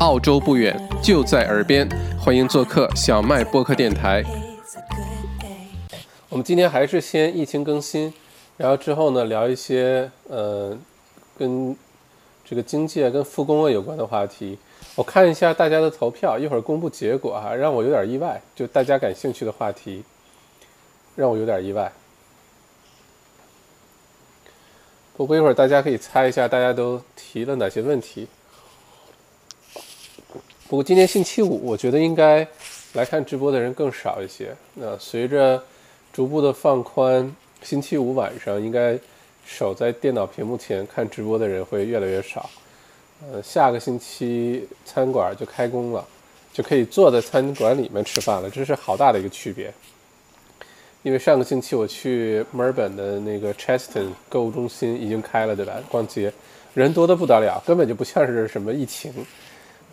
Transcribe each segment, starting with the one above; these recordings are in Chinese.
澳洲不远，就在耳边，欢迎做客小麦播客电台。我们今天还是先疫情更新，然后之后呢聊一些呃跟这个经济啊、跟复工啊有关的话题。我看一下大家的投票，一会儿公布结果哈，让我有点意外，就大家感兴趣的话题，让我有点意外。不过一会儿大家可以猜一下，大家都提了哪些问题。不过今天星期五，我觉得应该来看直播的人更少一些。那随着逐步的放宽，星期五晚上应该守在电脑屏幕前看直播的人会越来越少。呃，下个星期餐馆就开工了，就可以坐在餐馆里面吃饭了，这是好大的一个区别。因为上个星期我去墨尔本的那个 Cheston 购物中心已经开了，对吧？逛街人多的不得了，根本就不像是什么疫情。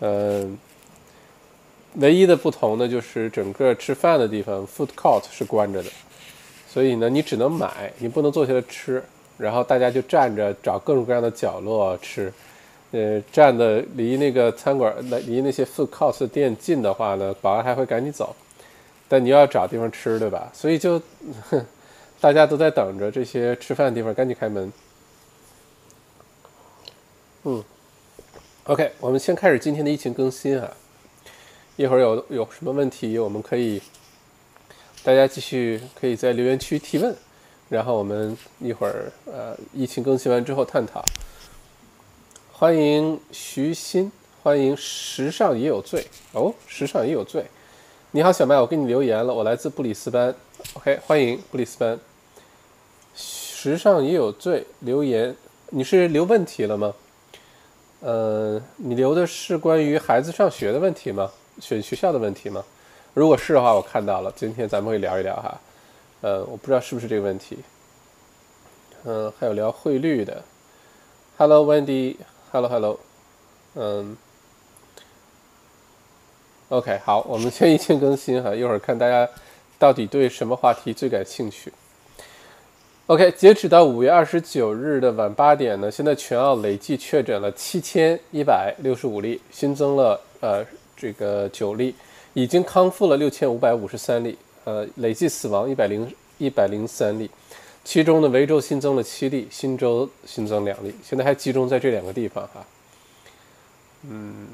嗯，唯一的不同呢，就是整个吃饭的地方 food court 是关着的，所以呢，你只能买，你不能坐下来吃。然后大家就站着找各种各样的角落吃。呃，站的离那个餐馆、离那些 food court 店近的话呢，保安还会赶你走。但你要找地方吃，对吧？所以就 大家都在等着这些吃饭的地方赶紧开门。嗯，OK，我们先开始今天的疫情更新啊。一会儿有有什么问题，我们可以大家继续可以在留言区提问，然后我们一会儿呃疫情更新完之后探讨。欢迎徐鑫，欢迎时尚也有罪哦，时尚也有罪。你好，小麦，我给你留言了。我来自布里斯班，OK，欢迎布里斯班。时尚也有罪，留言，你是留问题了吗？呃，你留的是关于孩子上学的问题吗？选学校的问题吗？如果是的话，我看到了，今天咱们会聊一聊哈。呃，我不知道是不是这个问题。嗯，还有聊汇率的。Hello，Wendy，Hello，Hello，嗯。OK，好，我们先 一键更新哈，一会儿看大家到底对什么话题最感兴趣。OK，截止到五月二十九日的晚八点呢，现在全澳累计确诊了七千一百六十五例，新增了呃这个九例，已经康复了六千五百五十三例，呃累计死亡一百零一百零三例，其中呢维州新增了七例，新州新增两例，现在还集中在这两个地方哈，嗯。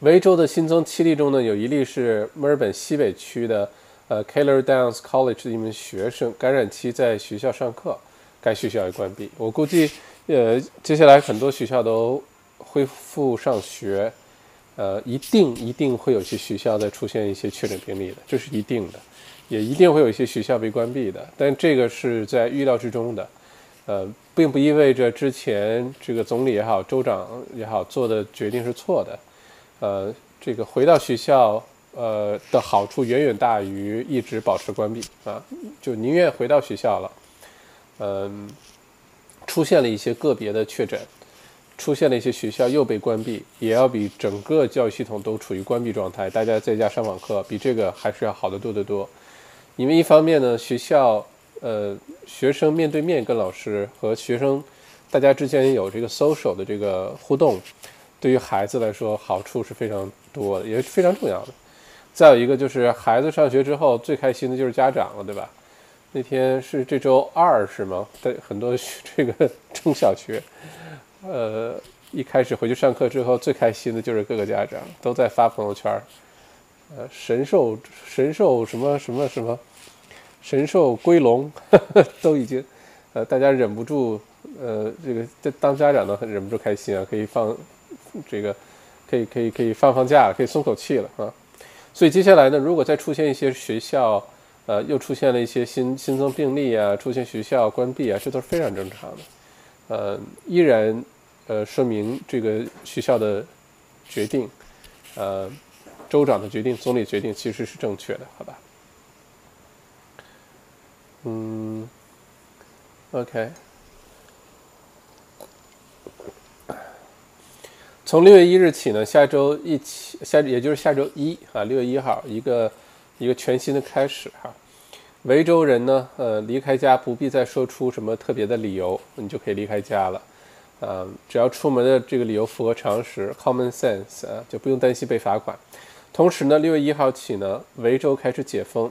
维州的新增七例中呢，有一例是墨尔本西北区的，呃，Keller Downs College 的一名学生，感染期在学校上课，该学校也关闭。我估计，呃，接下来很多学校都恢复上学，呃，一定一定会有些学校在出现一些确诊病例的，这是一定的，也一定会有一些学校被关闭的。但这个是在预料之中的，呃，并不意味着之前这个总理也好，州长也好做的决定是错的。呃，这个回到学校，呃的好处远远大于一直保持关闭啊，就宁愿回到学校了。嗯，出现了一些个别的确诊，出现了一些学校又被关闭，也要比整个教育系统都处于关闭状态，大家在家上网课，比这个还是要好得多得多。因为一方面呢，学校呃学生面对面跟老师和学生大家之间有这个 social 的这个互动。对于孩子来说，好处是非常多的，也是非常重要的。再有一个就是孩子上学之后，最开心的就是家长了，对吧？那天是这周二是吗？对，很多这个中小学，呃，一开始回去上课之后，最开心的就是各个家长都在发朋友圈呃，神兽神兽什么什么什么，神兽归笼，都已经，呃，大家忍不住，呃，这个当家长的忍不住开心啊，可以放。这个可以可以可以放放假，可以松口气了啊！所以接下来呢，如果再出现一些学校，呃，又出现了一些新新增病例啊，出现学校关闭啊，这都是非常正常的。呃，依然呃说明这个学校的决定，呃，州长的决定、总理决定其实是正确的，好吧？嗯，OK。从六月一日起呢，下周一起下，也就是下周一啊，六月一号一个一个全新的开始哈。维州人呢，呃，离开家不必再说出什么特别的理由，你就可以离开家了。嗯，只要出门的这个理由符合常识 （common sense） 啊，就不用担心被罚款。同时呢，六月一号起呢，维州开始解封，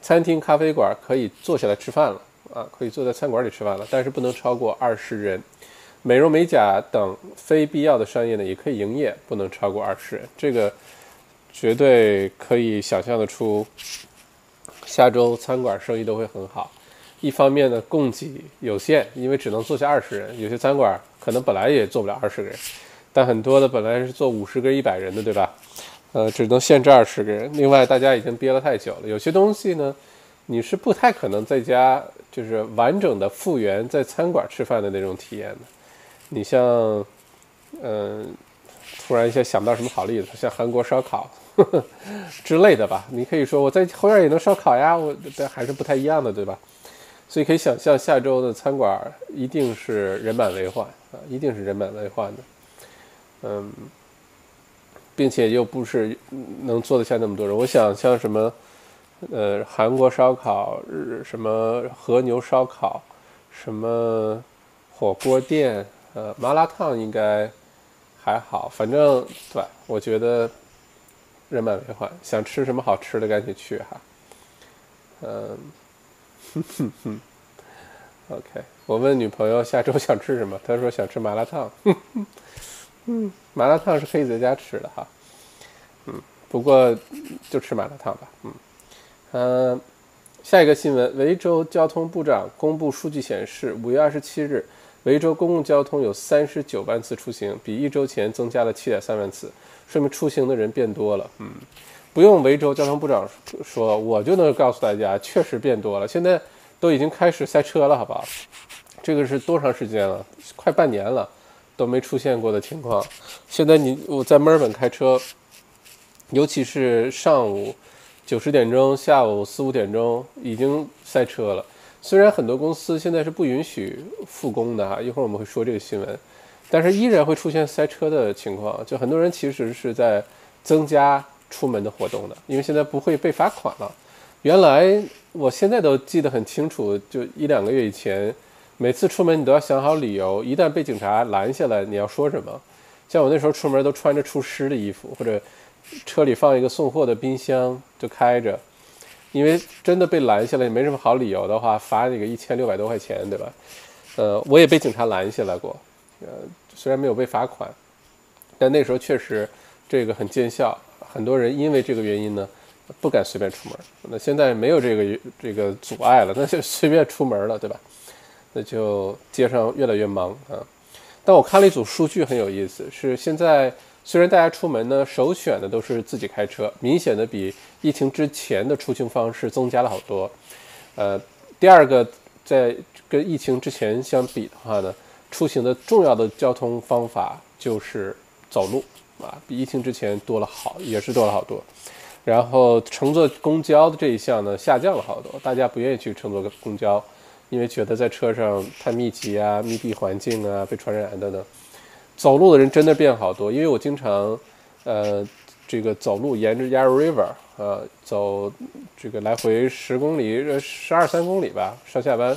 餐厅、咖啡馆可以坐下来吃饭了啊，可以坐在餐馆里吃饭了，但是不能超过二十人。美容美甲等非必要的商业呢，也可以营业，不能超过二十人。这个绝对可以想象得出，下周餐馆生意都会很好。一方面呢，供给有限，因为只能坐下二十人，有些餐馆可能本来也坐不了二十个人，但很多的本来是坐五十个、一百人的，对吧？呃，只能限制二十个人。另外，大家已经憋了太久了，有些东西呢，你是不太可能在家就是完整的复原在餐馆吃饭的那种体验的。你像，嗯，突然一下想到什么好例子，像韩国烧烤呵 呵之类的吧？你可以说我在后院也能烧烤呀，我这还是不太一样的，对吧？所以可以想象，下周的餐馆一定是人满为患啊，一定是人满为患的。嗯。并且又不是能坐得下那么多人。我想像什么，呃，韩国烧烤、日什么和牛烧烤、什么火锅店、呃麻辣烫应该还好。反正对，我觉得人满为患。想吃什么好吃的，赶紧去哈。嗯，哼哼哼 OK，我问女朋友下周想吃什么，她说想吃麻辣烫。嗯，麻辣烫是可以在家吃的哈，嗯，不过就吃麻辣烫吧，嗯，嗯，下一个新闻，维州交通部长公布数据显示，五月二十七日，维州公共交通有三十九万次出行，比一周前增加了七点三万次，说明出行的人变多了，嗯，不用维州交通部长说，我就能告诉大家，确实变多了，现在都已经开始塞车了，好不好？这个是多长时间了？快半年了。都没出现过的情况，现在你我在墨尔本开车，尤其是上午九十点钟、下午四五点钟已经塞车了。虽然很多公司现在是不允许复工的哈，一会儿我们会说这个新闻，但是依然会出现塞车的情况。就很多人其实是在增加出门的活动的，因为现在不会被罚款了。原来我现在都记得很清楚，就一两个月以前。每次出门你都要想好理由，一旦被警察拦下来，你要说什么？像我那时候出门都穿着除湿的衣服，或者车里放一个送货的冰箱就开着，因为真的被拦下来也，没什么好理由的话，罚你个一千六百多块钱，对吧？呃，我也被警察拦下来过，呃，虽然没有被罚款，但那时候确实这个很见效，很多人因为这个原因呢，不敢随便出门。那现在没有这个这个阻碍了，那就随便出门了，对吧？那就街上越来越忙啊！但我看了一组数据很有意思，是现在虽然大家出门呢，首选的都是自己开车，明显的比疫情之前的出行方式增加了好多。呃，第二个，在跟疫情之前相比的话呢，出行的重要的交通方法就是走路啊，比疫情之前多了好，也是多了好多。然后乘坐公交的这一项呢，下降了好多，大家不愿意去乘坐公交。因为觉得在车上太密集啊、密闭环境啊、被传染等等，走路的人真的变好多。因为我经常，呃，这个走路沿着 Yarra River，呃，走这个来回十公里、呃十二三公里吧，上下班，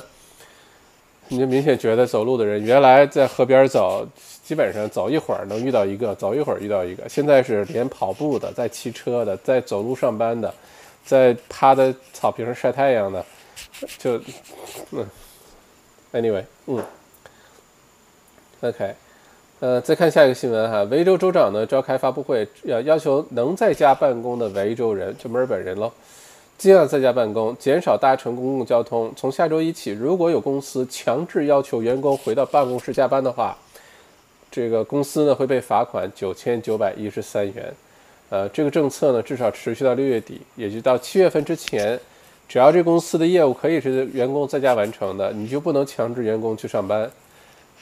你就明显觉得走路的人原来在河边走，基本上走一会儿能遇到一个，走一会儿遇到一个。现在是连跑步的、在骑车的、在走路上班的、在趴在草坪上晒太阳的。就，嗯，anyway，嗯，OK，呃，再看下一个新闻哈，维州州长呢召开发布会，要要求能在家办公的维州人，就墨尔本人喽，尽量在家办公，减少搭乘公共交通。从下周一起，如果有公司强制要求员工回到办公室加班的话，这个公司呢会被罚款九千九百一十三元。呃，这个政策呢至少持续到六月底，也就到七月份之前。只要这公司的业务可以是员工在家完成的，你就不能强制员工去上班。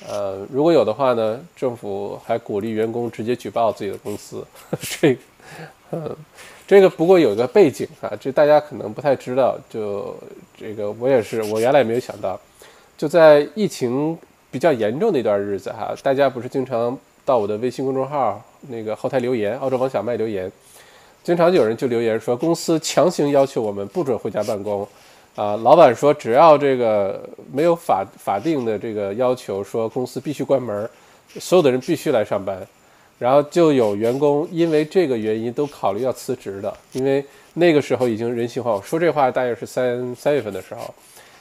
呃，如果有的话呢，政府还鼓励员工直接举报自己的公司。这，嗯，这个不过有一个背景啊，这大家可能不太知道。就这个我也是，我原来也没有想到，就在疫情比较严重的一段日子哈，大家不是经常到我的微信公众号那个后台留言，澳洲王小麦留言。经常有人就留言说，公司强行要求我们不准回家办公，啊，老板说只要这个没有法法定的这个要求，说公司必须关门，所有的人必须来上班，然后就有员工因为这个原因都考虑要辞职的，因为那个时候已经人性化，我。说这话大约是三三月份的时候，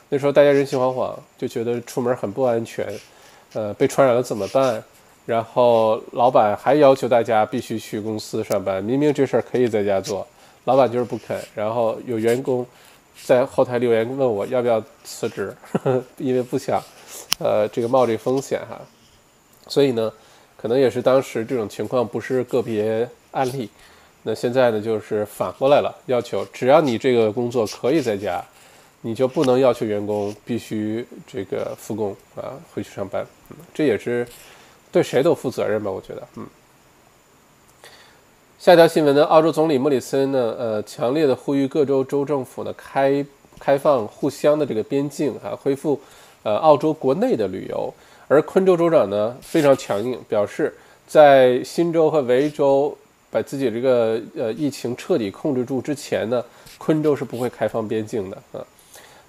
那时候大家人心惶惶，就觉得出门很不安全，呃，被传染了怎么办？然后老板还要求大家必须去公司上班，明明这事儿可以在家做，老板就是不肯。然后有员工。在后台留言问我要不要辞职，呵 呵因为不想，呃，这个冒这风险哈，所以呢，可能也是当时这种情况不是个别案例，那现在呢就是反过来了，要求只要你这个工作可以在家，你就不能要求员工必须这个复工啊，回去上班，嗯这也是对谁都负责任吧，我觉得，嗯。下条新闻呢？澳洲总理莫里森呢？呃，强烈的呼吁各州州政府呢开开放互相的这个边境啊，恢复呃澳洲国内的旅游。而昆州州长呢非常强硬，表示在新州和维州把自己这个呃疫情彻底控制住之前呢，昆州是不会开放边境的啊。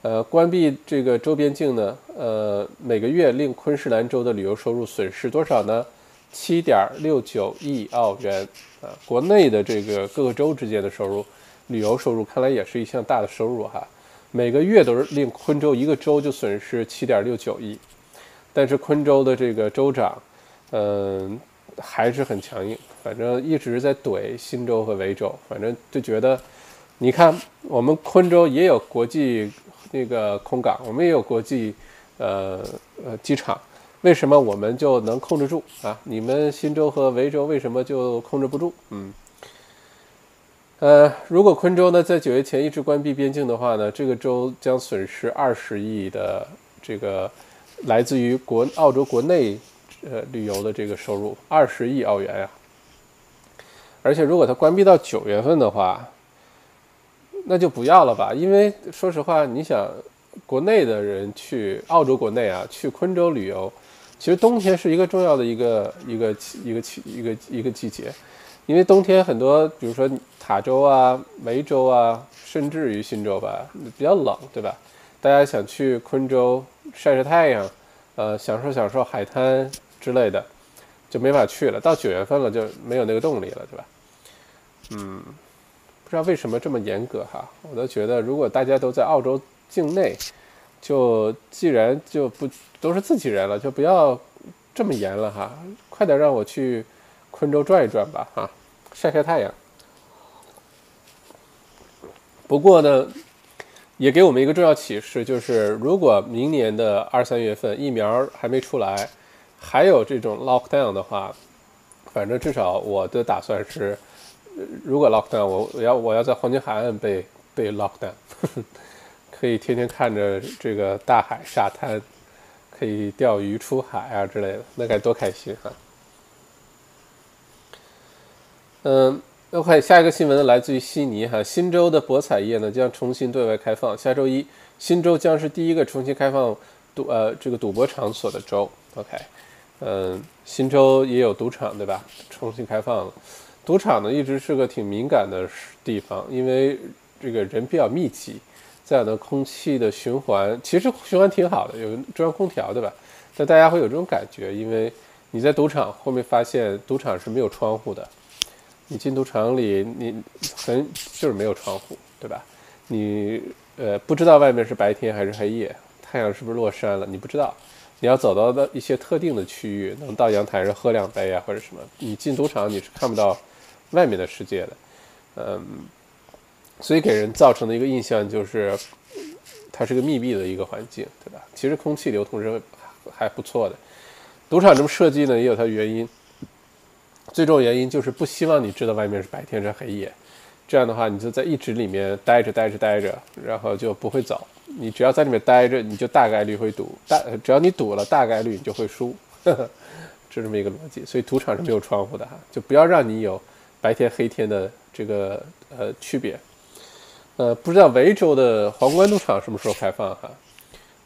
呃，关闭这个周边境呢，呃，每个月令昆士兰州的旅游收入损失多少呢？七点六九亿澳元啊！国内的这个各个州之间的收入，旅游收入看来也是一项大的收入哈。每个月都是令昆州一个州就损失七点六九亿，但是昆州的这个州长，嗯，还是很强硬，反正一直在怼新州和维州，反正就觉得，你看我们昆州也有国际那个空港，我们也有国际呃呃机场。为什么我们就能控制住啊？你们新州和维州为什么就控制不住？嗯，呃，如果昆州呢在九月前一直关闭边境的话呢，这个州将损失二十亿的这个来自于国澳洲国内呃旅游的这个收入，二十亿澳元呀。而且如果它关闭到九月份的话，那就不要了吧，因为说实话，你想国内的人去澳洲国内啊，去昆州旅游。其实冬天是一个重要的一个一个一个一个一个季节，因为冬天很多，比如说塔州啊、梅州啊，甚至于新州吧，比较冷，对吧？大家想去昆州晒晒太阳，呃，享受享受海滩之类的，就没法去了。到九月份了，就没有那个动力了，对吧？嗯，不知道为什么这么严格哈，我都觉得如果大家都在澳洲境内。就既然就不都是自己人了，就不要这么严了哈，快点让我去昆州转一转吧哈，晒晒太阳。不过呢，也给我们一个重要启示，就是如果明年的二三月份疫苗还没出来，还有这种 lockdown 的话，反正至少我的打算是，如果 lockdown，我我要我要在黄金海岸被被 lockdown。可以天天看着这个大海沙滩，可以钓鱼出海啊之类的，那该多开心哈！嗯，OK，下一个新闻呢，来自于悉尼哈，新州的博彩业呢将重新对外开放。下周一，新州将是第一个重新开放赌呃这个赌博场所的州。OK，嗯，新州也有赌场对吧？重新开放了，赌场呢一直是个挺敏感的地方，因为这个人比较密集。再有呢空气的循环，其实循环挺好的，有中央空调，对吧？但大家会有这种感觉，因为你在赌场后面发现赌场是没有窗户的，你进赌场里，你很就是没有窗户，对吧？你呃不知道外面是白天还是黑夜，太阳是不是落山了，你不知道。你要走到的一些特定的区域，能到阳台上喝两杯啊，或者什么。你进赌场你是看不到外面的世界的，嗯。所以给人造成的一个印象就是，它是个密闭的一个环境，对吧？其实空气流通是还不错的。赌场这么设计呢，也有它的原因。最重要原因就是不希望你知道外面是白天是黑夜，这样的话你就在一直里面待着待着待着，然后就不会走。你只要在里面待着，你就大概率会赌，大只要你赌了，大概率你就会输，呵呵就这么一个逻辑。所以赌场是没有窗户的哈，就不要让你有白天黑天的这个呃区别。呃，不知道维州的皇冠赌场什么时候开放哈？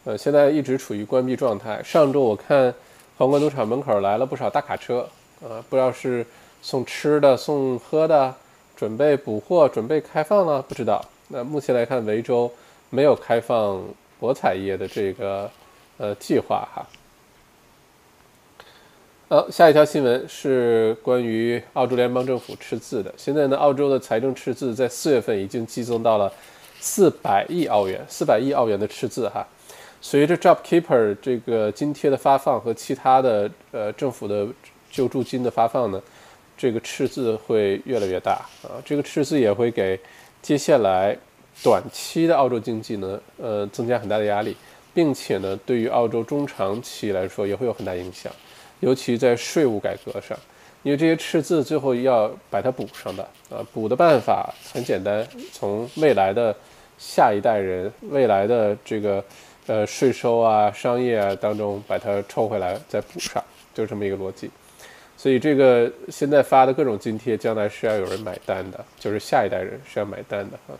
呃，现在一直处于关闭状态。上周我看皇冠赌场门口来了不少大卡车，呃，不知道是送吃的、送喝的，准备补货、准备开放了，不知道。那目前来看，维州没有开放博彩业的这个呃计划哈。好，下一条新闻是关于澳洲联邦政府赤字的。现在呢，澳洲的财政赤字在四月份已经激增到了四百亿澳元，四百亿澳元的赤字哈。随着 JobKeeper 这个津贴的发放和其他的呃政府的救助金的发放呢，这个赤字会越来越大啊。这个赤字也会给接下来短期的澳洲经济呢，呃，增加很大的压力，并且呢，对于澳洲中长期来说也会有很大影响。尤其在税务改革上，因为这些赤字最后要把它补上的啊，补的办法很简单，从未来的下一代人未来的这个呃税收啊、商业啊当中把它抽回来再补上，就这么一个逻辑。所以这个现在发的各种津贴，将来是要有人买单的，就是下一代人是要买单的啊。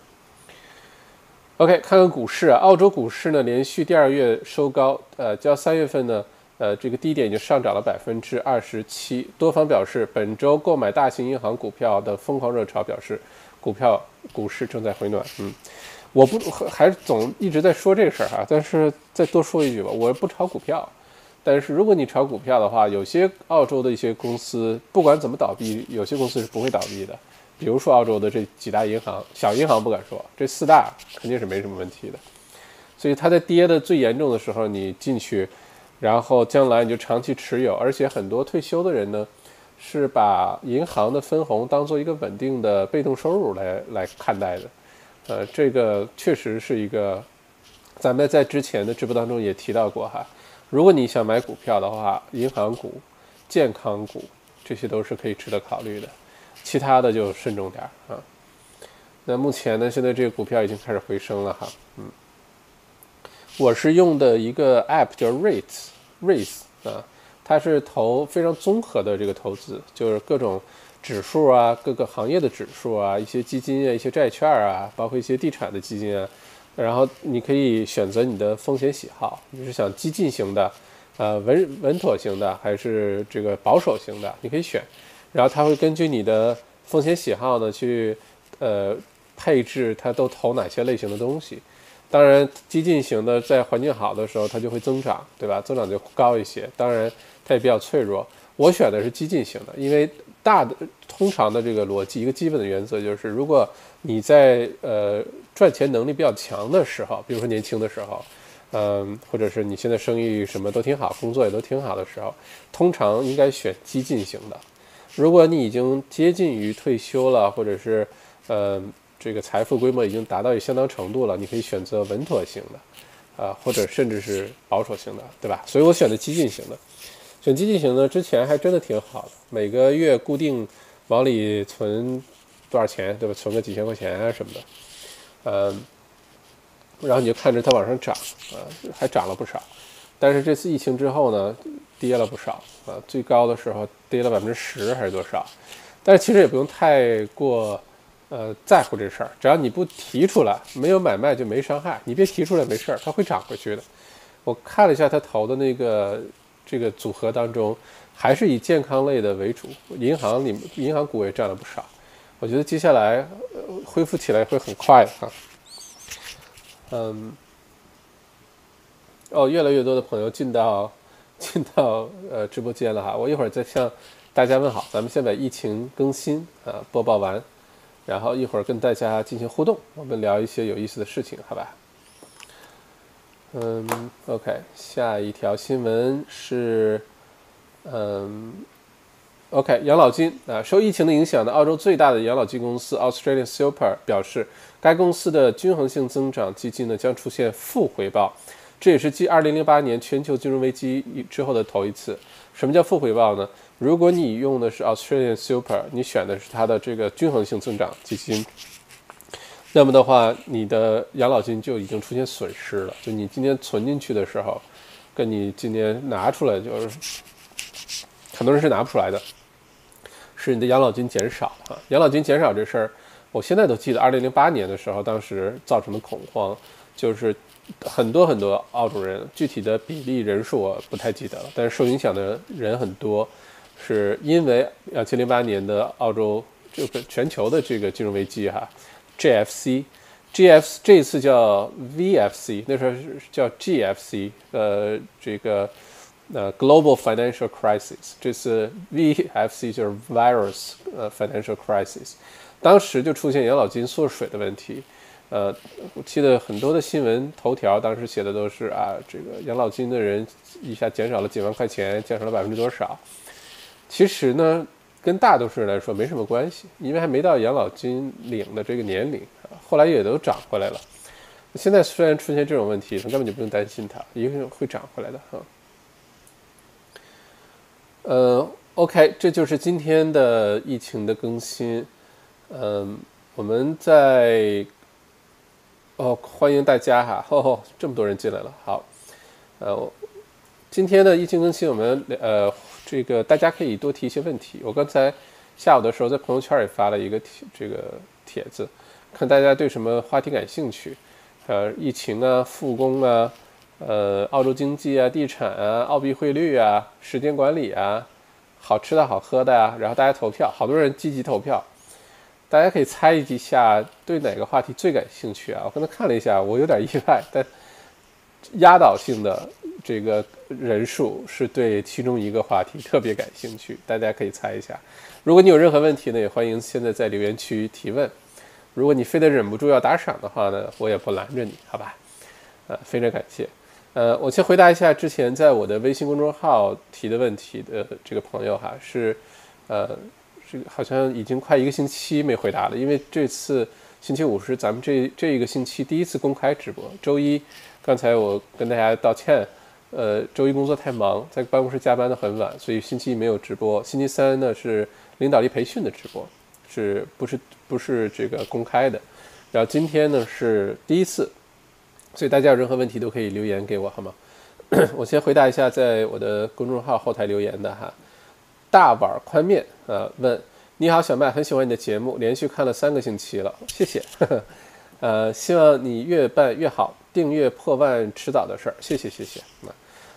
OK，看看股市啊，澳洲股市呢连续第二月收高，呃，较三月份呢。呃，这个低点已经上涨了百分之二十七。多方表示，本周购买大型银行股票的疯狂热潮表示，股票股市正在回暖。嗯，我不还总一直在说这个事儿哈，但是再多说一句吧，我不炒股票。但是如果你炒股票的话，有些澳洲的一些公司不管怎么倒闭，有些公司是不会倒闭的。比如说澳洲的这几大银行，小银行不敢说，这四大肯定是没什么问题的。所以它在跌的最严重的时候，你进去。然后将来你就长期持有，而且很多退休的人呢，是把银行的分红当做一个稳定的被动收入来来看待的，呃，这个确实是一个，咱们在之前的直播当中也提到过哈，如果你想买股票的话，银行股、健康股这些都是可以值得考虑的，其他的就慎重点啊。那目前呢，现在这个股票已经开始回升了哈，嗯，我是用的一个 app 叫 REITs。REITs 啊，它是投非常综合的这个投资，就是各种指数啊，各个行业的指数啊，一些基金啊，一些债券啊，包括一些地产的基金啊。然后你可以选择你的风险喜好，你是想激进型的，呃，稳稳妥型的，还是这个保守型的，你可以选。然后它会根据你的风险喜好呢，去呃配置它都投哪些类型的东西。当然，激进型的在环境好的时候，它就会增长，对吧？增长就高一些。当然，它也比较脆弱。我选的是激进型的，因为大的通常的这个逻辑，一个基本的原则就是，如果你在呃赚钱能力比较强的时候，比如说年轻的时候，嗯，或者是你现在生意什么都挺好，工作也都挺好的时候，通常应该选激进型的。如果你已经接近于退休了，或者是嗯。这个财富规模已经达到相当程度了，你可以选择稳妥型的，啊，或者甚至是保守型的，对吧？所以我选的激进型的，选激进型的之前还真的挺好的，每个月固定往里存多少钱，对吧？存个几千块钱啊什么的，嗯，然后你就看着它往上涨，啊，还涨了不少。但是这次疫情之后呢，跌了不少，啊，最高的时候跌了百分之十还是多少？但是其实也不用太过。呃，在乎这事儿，只要你不提出来，没有买卖就没伤害。你别提出来，没事儿，它会涨回去的。我看了一下他投的那个这个组合当中，还是以健康类的为主，银行里银行股也占了不少。我觉得接下来恢复起来会很快哈。嗯，哦，越来越多的朋友进到进到呃直播间了哈，我一会儿再向大家问好。咱们先把疫情更新啊播报完。然后一会儿跟大家进行互动，我们聊一些有意思的事情，好吧？嗯，OK，下一条新闻是，嗯，OK，养老金啊，受疫情的影响呢，澳洲最大的养老金公司 Australian Super 表示，该公司的均衡性增长基金呢将出现负回报，这也是继2008年全球金融危机之后的头一次。什么叫负回报呢？如果你用的是 Australian Super，你选的是它的这个均衡性增长基金，那么的话，你的养老金就已经出现损失了。就你今天存进去的时候，跟你今年拿出来，就是很多人是拿不出来的，是你的养老金减少啊。养老金减少这事儿，我现在都记得，二零零八年的时候，当时造成的恐慌，就是很多很多澳洲人，具体的比例人数我不太记得了，但是受影响的人很多。是因为两千零八年的澳洲这个全球的这个金融危机哈，GFC，GF 这次叫 VFC，那时候是叫 GFC，呃，这个呃 Global Financial Crisis，这次 VFC 就是 Virus 呃 Financial Crisis，当时就出现养老金缩水的问题。呃，我记得很多的新闻头条当时写的都是啊，这个养老金的人一下减少了几万块钱，减少了百分之多少？其实呢，跟大多数人来说没什么关系，因为还没到养老金领的这个年龄啊。后来也都涨回来了。现在虽然出现这种问题，根本就不用担心它，一定会涨回来的哈。呃，OK，这就是今天的疫情的更新。嗯，我们在。哦，欢迎大家哈！哦，这么多人进来了，好，呃，今天的疫情更新，我们呃，这个大家可以多提一些问题。我刚才下午的时候在朋友圈也发了一个帖，这个帖子，看大家对什么话题感兴趣，呃，疫情啊，复工啊，呃，澳洲经济啊，地产啊，澳币汇率啊，时间管理啊，好吃的好喝的啊，然后大家投票，好多人积极投票。大家可以猜一下对哪个话题最感兴趣啊？我刚才看了一下，我有点意外，但压倒性的这个人数是对其中一个话题特别感兴趣。大家可以猜一下。如果你有任何问题呢，也欢迎现在在留言区提问。如果你非得忍不住要打赏的话呢，我也不拦着你，好吧？呃，非常感谢。呃，我先回答一下之前在我的微信公众号提的问题的这个朋友哈，是呃。这个好像已经快一个星期没回答了，因为这次星期五是咱们这这一个星期第一次公开直播。周一，刚才我跟大家道歉，呃，周一工作太忙，在办公室加班的很晚，所以星期一没有直播。星期三呢是领导力培训的直播，是不是不是这个公开的？然后今天呢是第一次，所以大家有任何问题都可以留言给我，好吗？我先回答一下在我的公众号后台留言的哈。大碗宽面，呃，问你好，小麦，很喜欢你的节目，连续看了三个星期了，谢谢。呃，希望你越办越好，订阅破万迟早的事儿，谢谢谢谢。那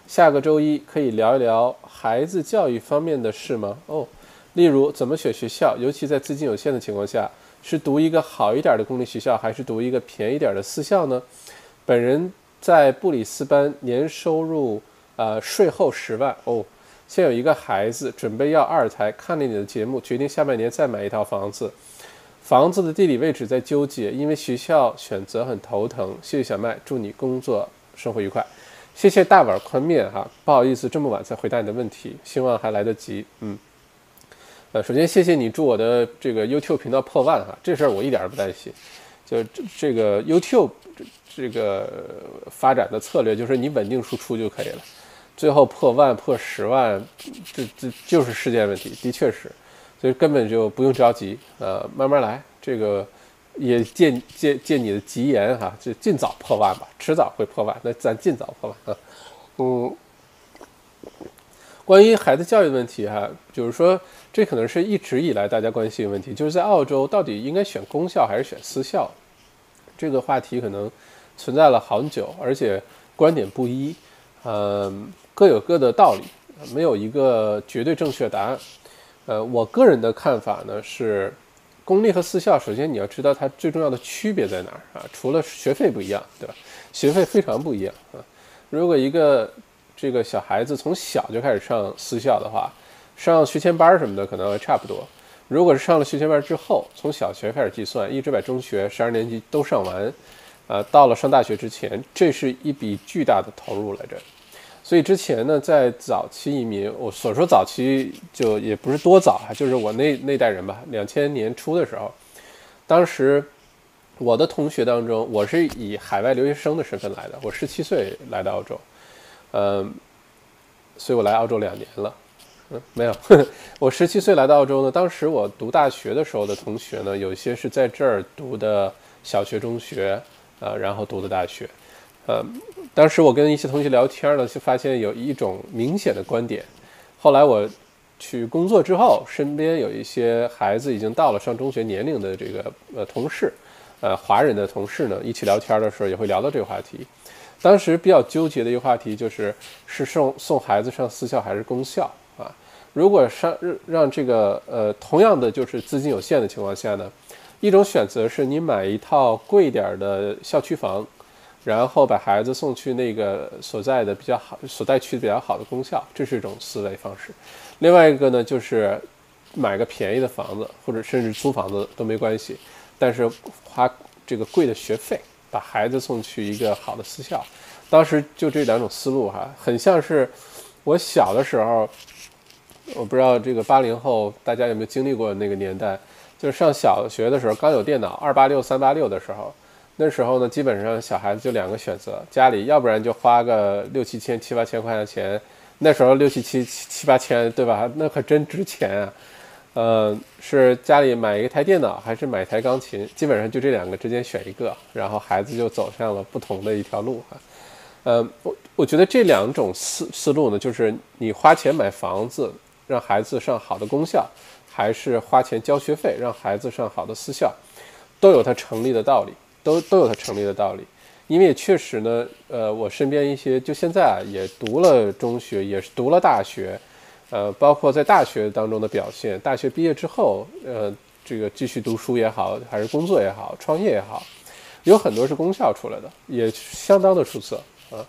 下个周一可以聊一聊孩子教育方面的事吗？哦，例如怎么选学校，尤其在资金有限的情况下，是读一个好一点的公立学校，还是读一个便宜点的私校呢？本人在布里斯班，年收入呃税后十万哦。现有一个孩子，准备要二胎，看了你的节目，决定下半年再买一套房子。房子的地理位置在纠结，因为学校选择很头疼。谢谢小麦，祝你工作生活愉快。谢谢大碗宽面哈，不好意思这么晚才回答你的问题，希望还来得及。嗯，呃，首先谢谢你祝我的这个 YouTube 频道破万哈，这事儿我一点儿不担心。就这这个 YouTube 这个发展的策略就是你稳定输出就可以了。最后破万破十万，这这就是世界问题，的确是，所以根本就不用着急，呃，慢慢来。这个也借借借你的吉言哈，就尽早破万吧，迟早会破万，那咱尽早破万啊。嗯，关于孩子教育问题哈，就是说这可能是一直以来大家关心的问题，就是在澳洲到底应该选公校还是选私校，这个话题可能存在了好久，而且观点不一，嗯。各有各的道理，没有一个绝对正确答案。呃，我个人的看法呢是，公立和私校，首先你要知道它最重要的区别在哪儿啊？除了学费不一样，对吧？学费非常不一样啊。如果一个这个小孩子从小就开始上私校的话，上学前班什么的可能还差不多。如果是上了学前班之后，从小学开始计算，一直把中学十二年级都上完，啊，到了上大学之前，这是一笔巨大的投入来着。所以之前呢，在早期移民，我所说早期就也不是多早啊，就是我那那代人吧，两千年初的时候，当时我的同学当中，我是以海外留学生的身份来的，我十七岁来到澳洲，嗯，所以我来澳洲两年了，嗯，没有，我十七岁来到澳洲呢，当时我读大学的时候的同学呢，有些是在这儿读的小学、中学，呃，然后读的大学。呃，当时我跟一些同学聊天呢，就发现有一种明显的观点。后来我去工作之后，身边有一些孩子已经到了上中学年龄的这个呃同事，呃华人的同事呢，一起聊天的时候也会聊到这个话题。当时比较纠结的一个话题就是，是送送孩子上私校还是公校啊？如果上让这个呃同样的就是资金有限的情况下呢，一种选择是你买一套贵点的校区房，然后把孩子送去那个所在的比较好、所在区比较好的公校，这是一种思维方式。另外一个呢，就是买个便宜的房子，或者甚至租房子都没关系，但是花这个贵的学费，把孩子送去一个好的私校。当时就这两种思路哈，很像是我小的时候，我不知道这个八零后大家有没有经历过那个年代，就是上小学的时候刚有电脑二八六三八六的时候，那时候呢基本上小孩子就两个选择，家里要不然就花个六七千七八千块钱钱，那时候六七七七八千对吧？那可真值钱啊。呃，是家里买一台电脑还是买一台钢琴？基本上就这两个之间选一个，然后孩子就走向了不同的一条路哈。呃，我我觉得这两种思思路呢，就是你花钱买房子让孩子上好的公校，还是花钱交学费让孩子上好的私校，都有它成立的道理，都都有它成立的道理。因为确实呢，呃，我身边一些就现在啊也读了中学，也是读了大学，呃，包括在大学当中的表现，大学毕业之后，呃，这个继续读书也好，还是工作也好，创业也好，有很多是公校出来的，也相当的出色。啊，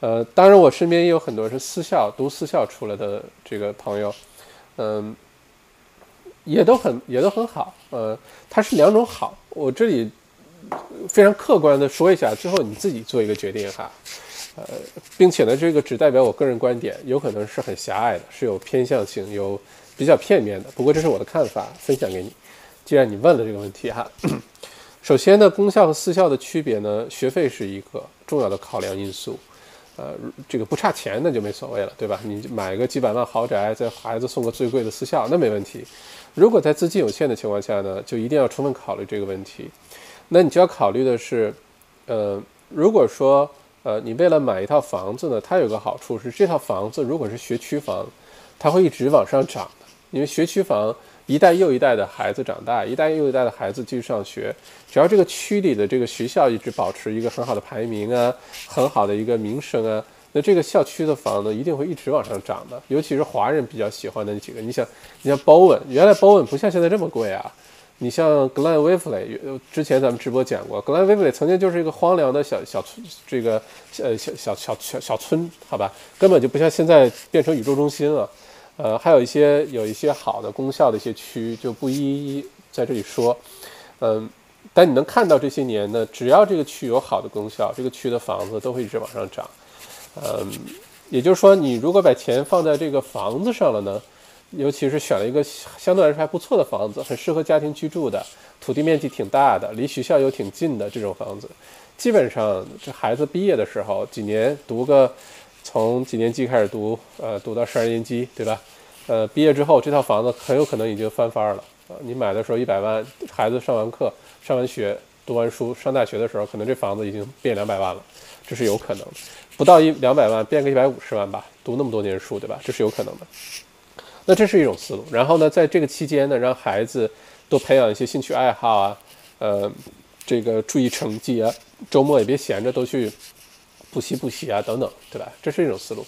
呃，当然，我身边也有很多是私校读私校出来的这个朋友，嗯，也都很也都很好，呃，它是两种好，我这里非常客观的说一下，最后你自己做一个决定哈，呃，并且呢，这个只代表我个人观点，有可能是很狭隘的，是有偏向性，有比较片面的，不过这是我的看法，分享给你。既然你问了这个问题哈。首先呢，公校和私校的区别呢，学费是一个重要的考量因素，呃，这个不差钱那就没所谓了，对吧？你买个几百万豪宅，在孩子送个最贵的私校那没问题。如果在资金有限的情况下呢，就一定要充分考虑这个问题。那你就要考虑的是，呃，如果说呃你为了买一套房子呢，它有个好处是，这套房子如果是学区房，它会一直往上涨的，因为学区房。一代又一代的孩子长大，一代又一代的孩子继续上学，只要这个区里的这个学校一直保持一个很好的排名啊，很好的一个名声啊，那这个校区的房子一定会一直往上涨的。尤其是华人比较喜欢的那几个，你想，你像 Bowen，原来 Bowen 不像现在这么贵啊。你像 Glen w a v e l y 之前咱们直播讲过，Glen w a v e l y 曾经就是一个荒凉的小小村，这个呃小小小小小村，好吧，根本就不像现在变成宇宙中心了。呃，还有一些有一些好的功效的一些区，就不一一在这里说。嗯，但你能看到这些年呢，只要这个区有好的功效，这个区的房子都会一直往上涨。嗯，也就是说，你如果把钱放在这个房子上了呢，尤其是选了一个相对来说还不错的房子，很适合家庭居住的，土地面积挺大的，离学校又挺近的这种房子，基本上这孩子毕业的时候几年读个。从几年级开始读，呃，读到十二年级，对吧？呃，毕业之后，这套房子很有可能已经翻番了啊！你买的时候一百万，孩子上完课、上完学、读完书、上大学的时候，可能这房子已经变两百万了，这是有可能的。不到一两百万，变个一百五十万吧，读那么多年书，对吧？这是有可能的。那这是一种思路。然后呢，在这个期间呢，让孩子多培养一些兴趣爱好啊，呃，这个注意成绩啊，周末也别闲着，都去。补习补习啊，等等，对吧？这是一种思路。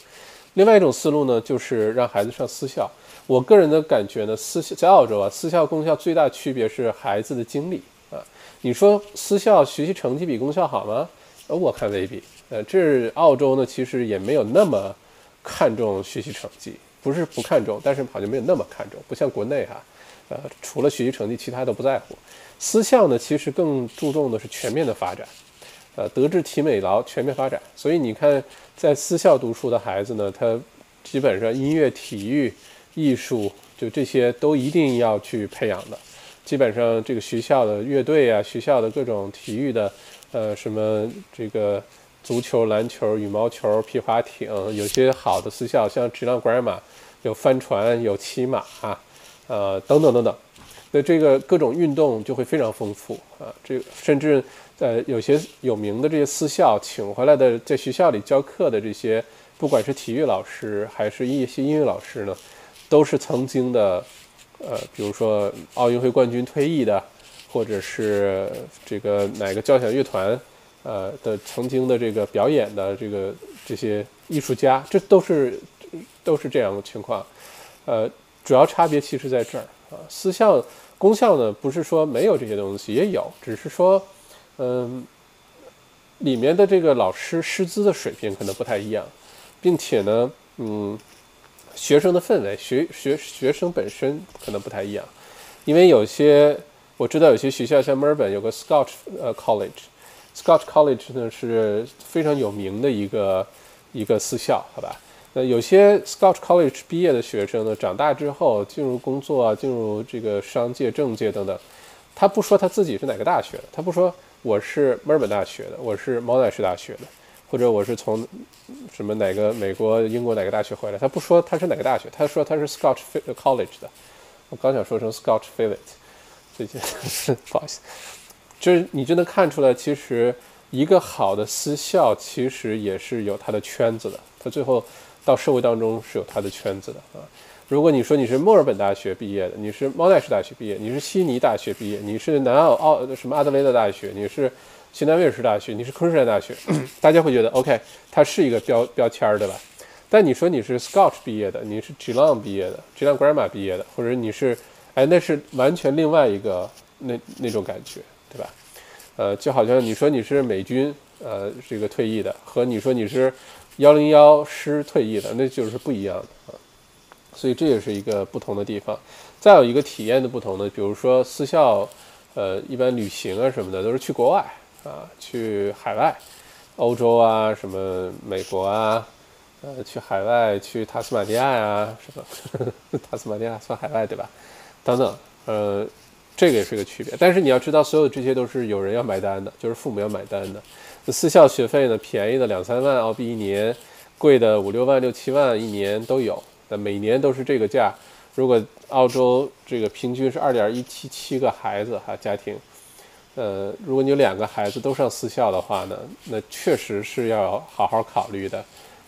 另外一种思路呢，就是让孩子上私校。我个人的感觉呢，私校在澳洲啊，私校公校最大区别是孩子的精力啊。你说私校学习成绩比公校好吗？呃，我看未必。呃，这澳洲呢，其实也没有那么看重学习成绩，不是不看重，但是好像没有那么看重，不像国内哈，呃，除了学习成绩，其他都不在乎。私校呢，其实更注重的是全面的发展。呃，德智体美劳全面发展，所以你看，在私校读书的孩子呢，他基本上音乐、体育、艺术，就这些都一定要去培养的。基本上这个学校的乐队啊，学校的各种体育的，呃，什么这个足球、篮球、羽毛球、皮划艇，有些好的私校，像 g i l a n Grammar，有帆船、有骑马啊，呃，等等等等。那这个各种运动就会非常丰富啊，这甚至。呃，有些有名的这些私校请回来的，在学校里教课的这些，不管是体育老师还是一些音乐老师呢，都是曾经的，呃，比如说奥运会冠军退役的，或者是这个哪个交响乐团，呃的曾经的这个表演的这个这些艺术家，这都是都是这样的情况，呃，主要差别其实在这儿啊。私校公校呢，不是说没有这些东西，也有，只是说，嗯，里面的这个老师师资的水平可能不太一样，并且呢，嗯，学生的氛围，学学学生本身可能不太一样，因为有些我知道有些学校像墨尔本有个 Scotch 呃 College Scotch College 呢是非常有名的一个一个私校，好吧？那有些 Scotch College 毕业的学生呢，长大之后进入工作啊，进入这个商界、政界等等，他不说他自己是哪个大学的，他不说我是墨尔本大学的，我是毛奈士大学的，或者我是从什么哪个美国、英国哪个大学回来，他不说他是哪个大学，他说他是 Scotch College 的。我刚想说成 Scotch Fillet，这些不好意思，就是你就能看出来，其实一个好的私校其实也是有它的圈子的，它最后。到社会当中是有它的圈子的啊。如果你说你是墨尔本大学毕业的，你是猫奈士大学毕业，你是悉尼大学毕业，你是南澳澳什么阿德雷德大学，你是新南威尔士大学，你是昆士兰大学，大家会觉得 OK，它是一个标标签儿，对吧？但你说你是 Scotch 毕业的，你是 Geelong 毕业的，Geelong Grammar 毕业的，或者你是哎，那是完全另外一个那那种感觉，对吧？呃，就好像你说你是美军呃这个退役的，和你说你是。幺零幺师退役的，那就是不一样的啊，所以这也是一个不同的地方。再有一个体验的不同的，比如说私校，呃，一般旅行啊什么的都是去国外啊，去海外，欧洲啊，什么美国啊，呃，去海外，去塔斯马尼亚呀，什么 塔斯马尼亚算海外对吧？等等，呃，这个也是个区别。但是你要知道，所有这些都是有人要买单的，就是父母要买单的。私校学费呢，便宜的两三万澳币一年，贵的五六万、六七万一年都有。那每年都是这个价。如果澳洲这个平均是二点一七七个孩子哈家庭，呃，如果你有两个孩子都上私校的话呢，那确实是要好好考虑的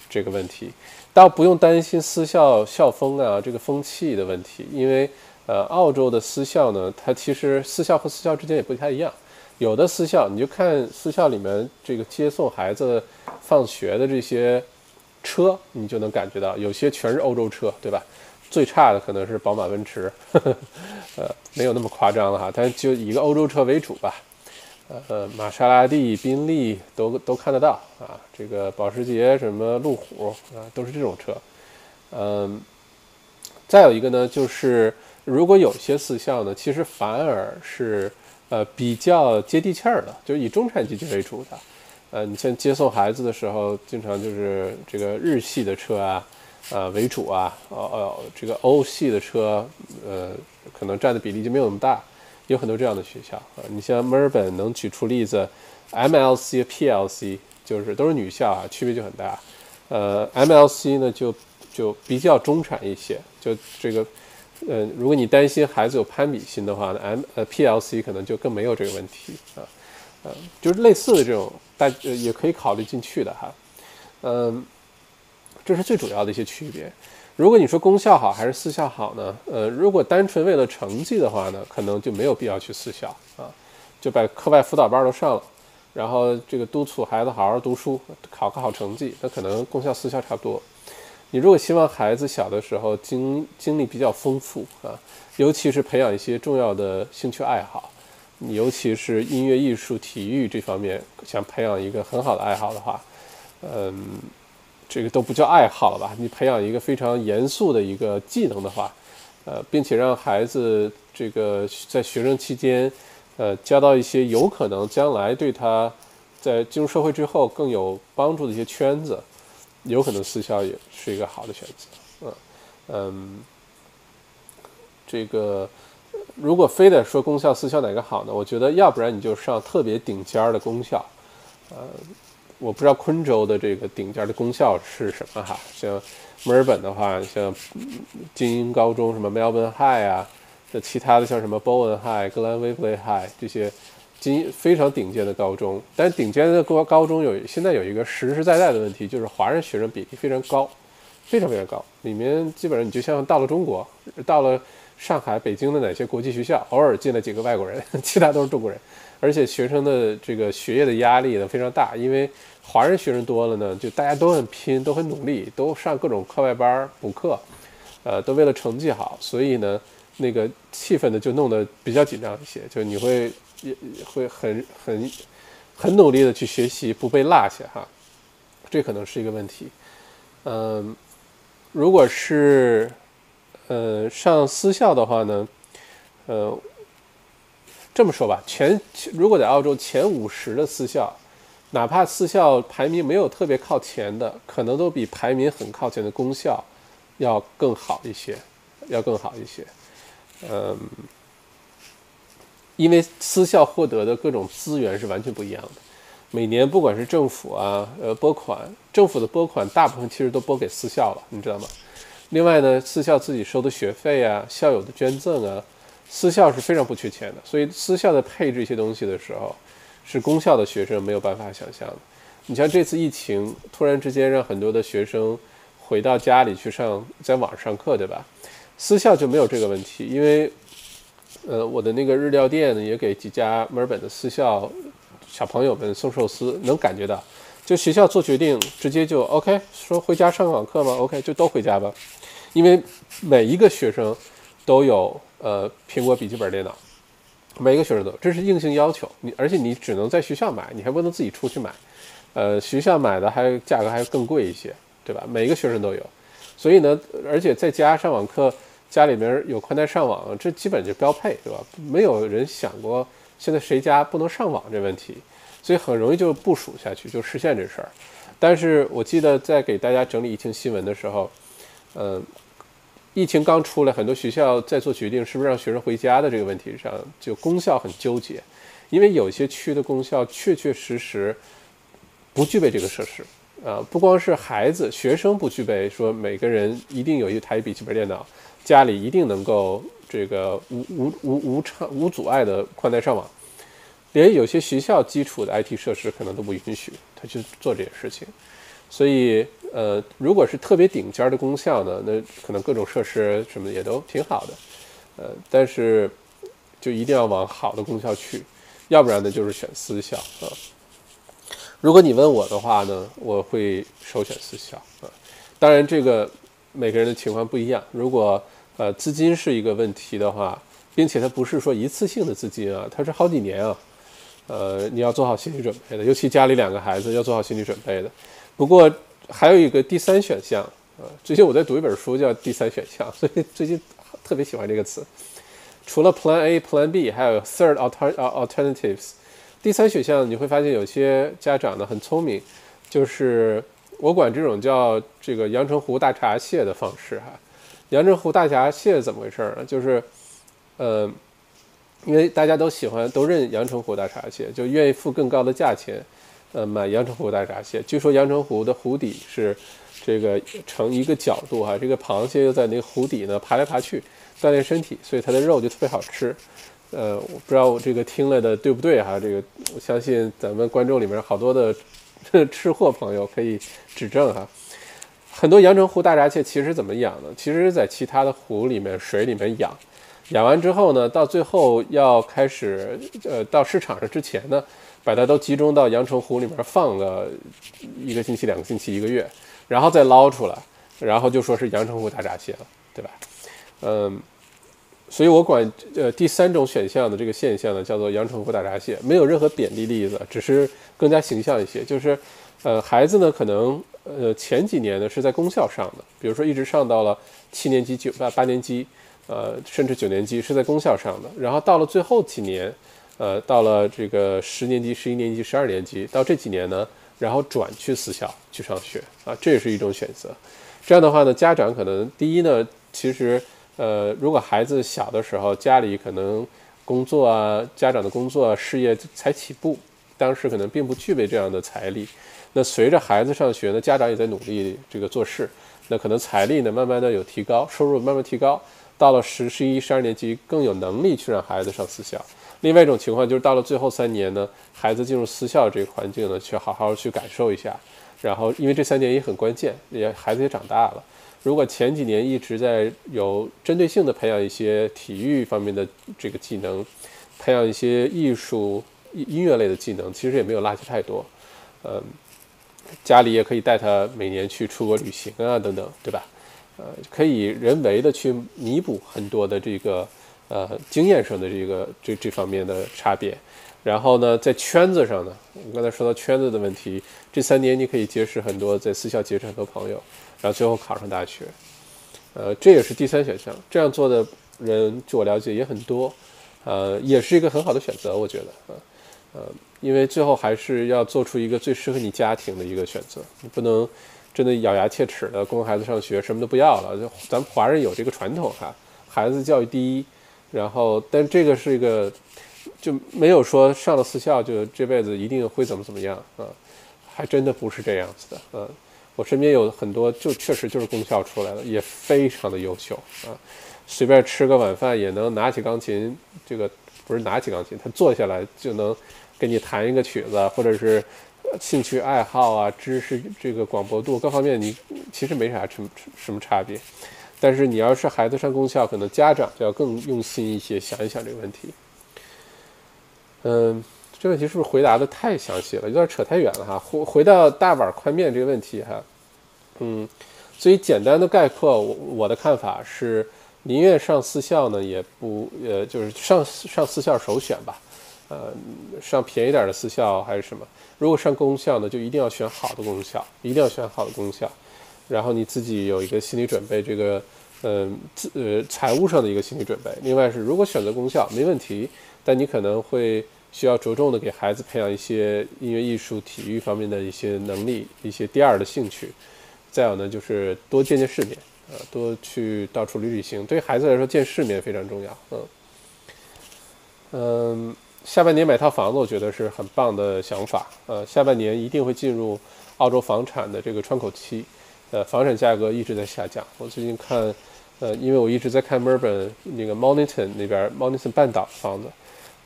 这个问题。倒不用担心私校校风啊这个风气的问题，因为呃，澳洲的私校呢，它其实私校和私校之间也不太一样。有的私校，你就看私校里面这个接送孩子放学的这些车，你就能感觉到，有些全是欧洲车，对吧？最差的可能是宝马、奔驰，呃，没有那么夸张了哈，但就以一个欧洲车为主吧。呃，玛莎拉蒂、宾利都都看得到啊，这个保时捷、什么路虎啊，都是这种车。嗯，再有一个呢，就是如果有些私校呢，其实反而是。呃，比较接地气儿的，就以中产阶级为主的。呃，你像接送孩子的时候，经常就是这个日系的车啊，呃为主啊。哦哦，这个欧系的车，呃，可能占的比例就没有那么大。有很多这样的学校啊。你像墨尔本能举出例子，MLC、PLC 就是都是女校啊，区别就很大。呃，MLC 呢就就比较中产一些，就这个。呃，如果你担心孩子有攀比心的话呢，M 呃 PLC 可能就更没有这个问题啊，呃，就是类似的这种，大呃也可以考虑进去的哈，嗯，这是最主要的一些区别。如果你说公校好还是私校好呢？呃，如果单纯为了成绩的话呢，可能就没有必要去私校啊，就把课外辅导班都上了，然后这个督促孩子好好读书，考个好成绩，那可能公校私校差不多。你如果希望孩子小的时候经经历比较丰富啊，尤其是培养一些重要的兴趣爱好，尤其是音乐、艺术、体育这方面，想培养一个很好的爱好的话，嗯，这个都不叫爱好了吧？你培养一个非常严肃的一个技能的话，呃，并且让孩子这个在学生期间，呃，交到一些有可能将来对他在进入社会之后更有帮助的一些圈子。有可能私校也是一个好的选择，嗯嗯，这个如果非得说公校私校哪个好呢？我觉得要不然你就上特别顶尖儿的公校，呃，我不知道昆州的这个顶尖的公校是什么哈，像墨尔本的话，像精英高中什么 Melbourne High 啊，这其他的像什么 Bowen High、格兰威弗雷 High 这些。今非常顶尖的高中，但顶尖的高高中有现在有一个实实在在的问题，就是华人学生比例非常高，非常非常高。里面基本上你就像到了中国，到了上海、北京的哪些国际学校，偶尔进了几个外国人，其他都是中国人。而且学生的这个学业的压力呢非常大，因为华人学生多了呢，就大家都很拼，都很努力，都上各种课外班补课，呃，都为了成绩好，所以呢。那个气氛呢就弄得比较紧张一些，就你会也会很很很努力的去学习，不被落下哈，这可能是一个问题。嗯，如果是呃上私校的话呢，呃，这么说吧，前如果在澳洲前五十的私校。哪怕私校排名没有特别靠前的，可能都比排名很靠前的公校要更好一些，要更好一些。嗯，因为私校获得的各种资源是完全不一样的。每年不管是政府啊，呃，拨款，政府的拨款大部分其实都拨给私校了，你知道吗？另外呢，私校自己收的学费啊，校友的捐赠啊，私校是非常不缺钱的。所以私校在配置一些东西的时候。是公校的学生没有办法想象的。你像这次疫情，突然之间让很多的学生回到家里去上，在网上上课，对吧？私校就没有这个问题，因为，呃，我的那个日料店呢，也给几家墨尔本的私校小朋友们送寿司，能感觉到，就学校做决定，直接就 OK，说回家上网课吗？OK，就都回家吧，因为每一个学生都有呃苹果笔记本电脑。每个学生都，这是硬性要求你，而且你只能在学校买，你还不能自己出去买。呃，学校买的还价格还更贵一些，对吧？每一个学生都有，所以呢，而且在家上网课，家里面有宽带上网，这基本就标配，对吧？没有人想过现在谁家不能上网这问题，所以很容易就部署下去，就实现这事儿。但是我记得在给大家整理疫情新闻的时候，嗯。疫情刚出来，很多学校在做决定是不是让学生回家的这个问题上，就功效很纠结，因为有些区的功效确确实实不具备这个设施啊，不光是孩子、学生不具备，说每个人一定有一台笔记本电脑，家里一定能够这个无无无无畅无阻碍的宽带上网，连有些学校基础的 IT 设施可能都不允许他去做这些事情，所以。呃，如果是特别顶尖的公校呢，那可能各种设施什么也都挺好的，呃，但是就一定要往好的公校去，要不然呢就是选私校啊。如果你问我的话呢，我会首选私校啊。当然，这个每个人的情况不一样。如果呃资金是一个问题的话，并且它不是说一次性的资金啊，它是好几年啊，呃，你要做好心理准备的，尤其家里两个孩子要做好心理准备的。不过。还有一个第三选项，呃，最近我在读一本书叫《第三选项》，所以最近特别喜欢这个词。除了 Plan A、Plan B，还有 Third Alternatives。第三选项你会发现有些家长呢很聪明，就是我管这种叫这个阳澄湖大闸蟹的方式哈。阳澄湖大闸蟹怎么回事儿呢？就是，呃，因为大家都喜欢都认阳澄湖大闸蟹，就愿意付更高的价钱。呃，买阳澄湖大闸蟹，据说阳澄湖的湖底是这个呈一个角度哈，这个螃蟹又在那个湖底呢爬来爬去锻炼身体，所以它的肉就特别好吃。呃，我不知道我这个听了的对不对哈，这个我相信咱们观众里面好多的 吃货朋友可以指正哈。很多阳澄湖大闸蟹其实怎么养呢？其实在其他的湖里面、水里面养，养完之后呢，到最后要开始呃到市场上之前呢。把它都集中到阳澄湖里面放个一个星期、两个星期、一个月，然后再捞出来，然后就说是阳澄湖大闸蟹了，对吧？嗯，所以我管呃第三种选项的这个现象呢叫做阳澄湖大闸蟹，没有任何贬低例子，只是更加形象一些。就是呃孩子呢可能呃前几年呢是在公校上的，比如说一直上到了七年级、九八八年级，呃甚至九年级是在公校上的，然后到了最后几年。呃，到了这个十年级、十一年级、十二年级，到这几年呢，然后转去私校去上学啊，这也是一种选择。这样的话呢，家长可能第一呢，其实呃，如果孩子小的时候家里可能工作啊，家长的工作啊事业才起步，当时可能并不具备这样的财力。那随着孩子上学呢，家长也在努力这个做事，那可能财力呢慢慢的有提高，收入慢慢提高，到了十、十一、十二年级更有能力去让孩子上私校。另外一种情况就是到了最后三年呢，孩子进入私校这个环境呢，去好好去感受一下。然后，因为这三年也很关键，也孩子也长大了。如果前几年一直在有针对性的培养一些体育方面的这个技能，培养一些艺术音乐类的技能，其实也没有落下太多。嗯，家里也可以带他每年去出国旅行啊，等等，对吧？呃，可以人为的去弥补很多的这个呃经验上的这个这这方面的差别。然后呢，在圈子上呢，我们刚才说到圈子的问题，这三年你可以结识很多在私校结识很多朋友，然后最后考上大学。呃，这也是第三选项。这样做的人，据我了解也很多，呃，也是一个很好的选择，我觉得啊，呃，因为最后还是要做出一个最适合你家庭的一个选择，你不能真的咬牙切齿的供孩子上学，什么都不要了。就咱们华人有这个传统哈，孩子教育第一，然后但这个是一个就没有说上了私校就这辈子一定会怎么怎么样啊，还真的不是这样子的，嗯。我身边有很多，就确实就是公校出来的，也非常的优秀啊。随便吃个晚饭也能拿起钢琴，这个不是拿起钢琴，他坐下来就能给你弹一个曲子，或者是兴趣爱好啊、知识这个广博度各方面，你其实没啥什么什么差别。但是你要是孩子上公校，可能家长就要更用心一些，想一想这个问题。嗯。这问题是不是回答的太详细了，有点扯太远了哈。回回到大碗宽面这个问题哈，嗯，所以简单的概括，我我的看法是，宁愿上私校呢，也不呃，就是上上私校首选吧，呃，上便宜点的私校还是什么？如果上公校呢，就一定要选好的公校，一定要选好的公校，然后你自己有一个心理准备，这个嗯，自呃财务上的一个心理准备。另外是，如果选择公校没问题，但你可能会。需要着重的给孩子培养一些音乐、艺术、体育方面的一些能力，一些第二的兴趣。再有呢，就是多见见世面，啊，多去到处旅旅行。对于孩子来说，见世面非常重要。嗯，嗯，下半年买套房子，我觉得是很棒的想法。呃，下半年一定会进入澳洲房产的这个窗口期。呃，房产价格一直在下降。我最近看，呃，因为我一直在看墨尔本那个 Monnton 那边 Monnton 半岛的房子。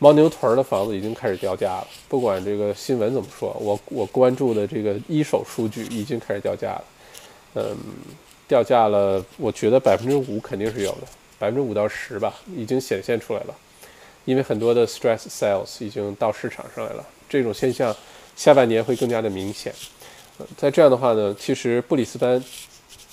牦牛屯的房子已经开始掉价了，不管这个新闻怎么说，我我关注的这个一手数据已经开始掉价了。嗯，掉价了，我觉得百分之五肯定是有的，百分之五到十吧，已经显现出来了。因为很多的 stress sales 已经到市场上来了，这种现象下半年会更加的明显。在这样的话呢，其实布里斯班，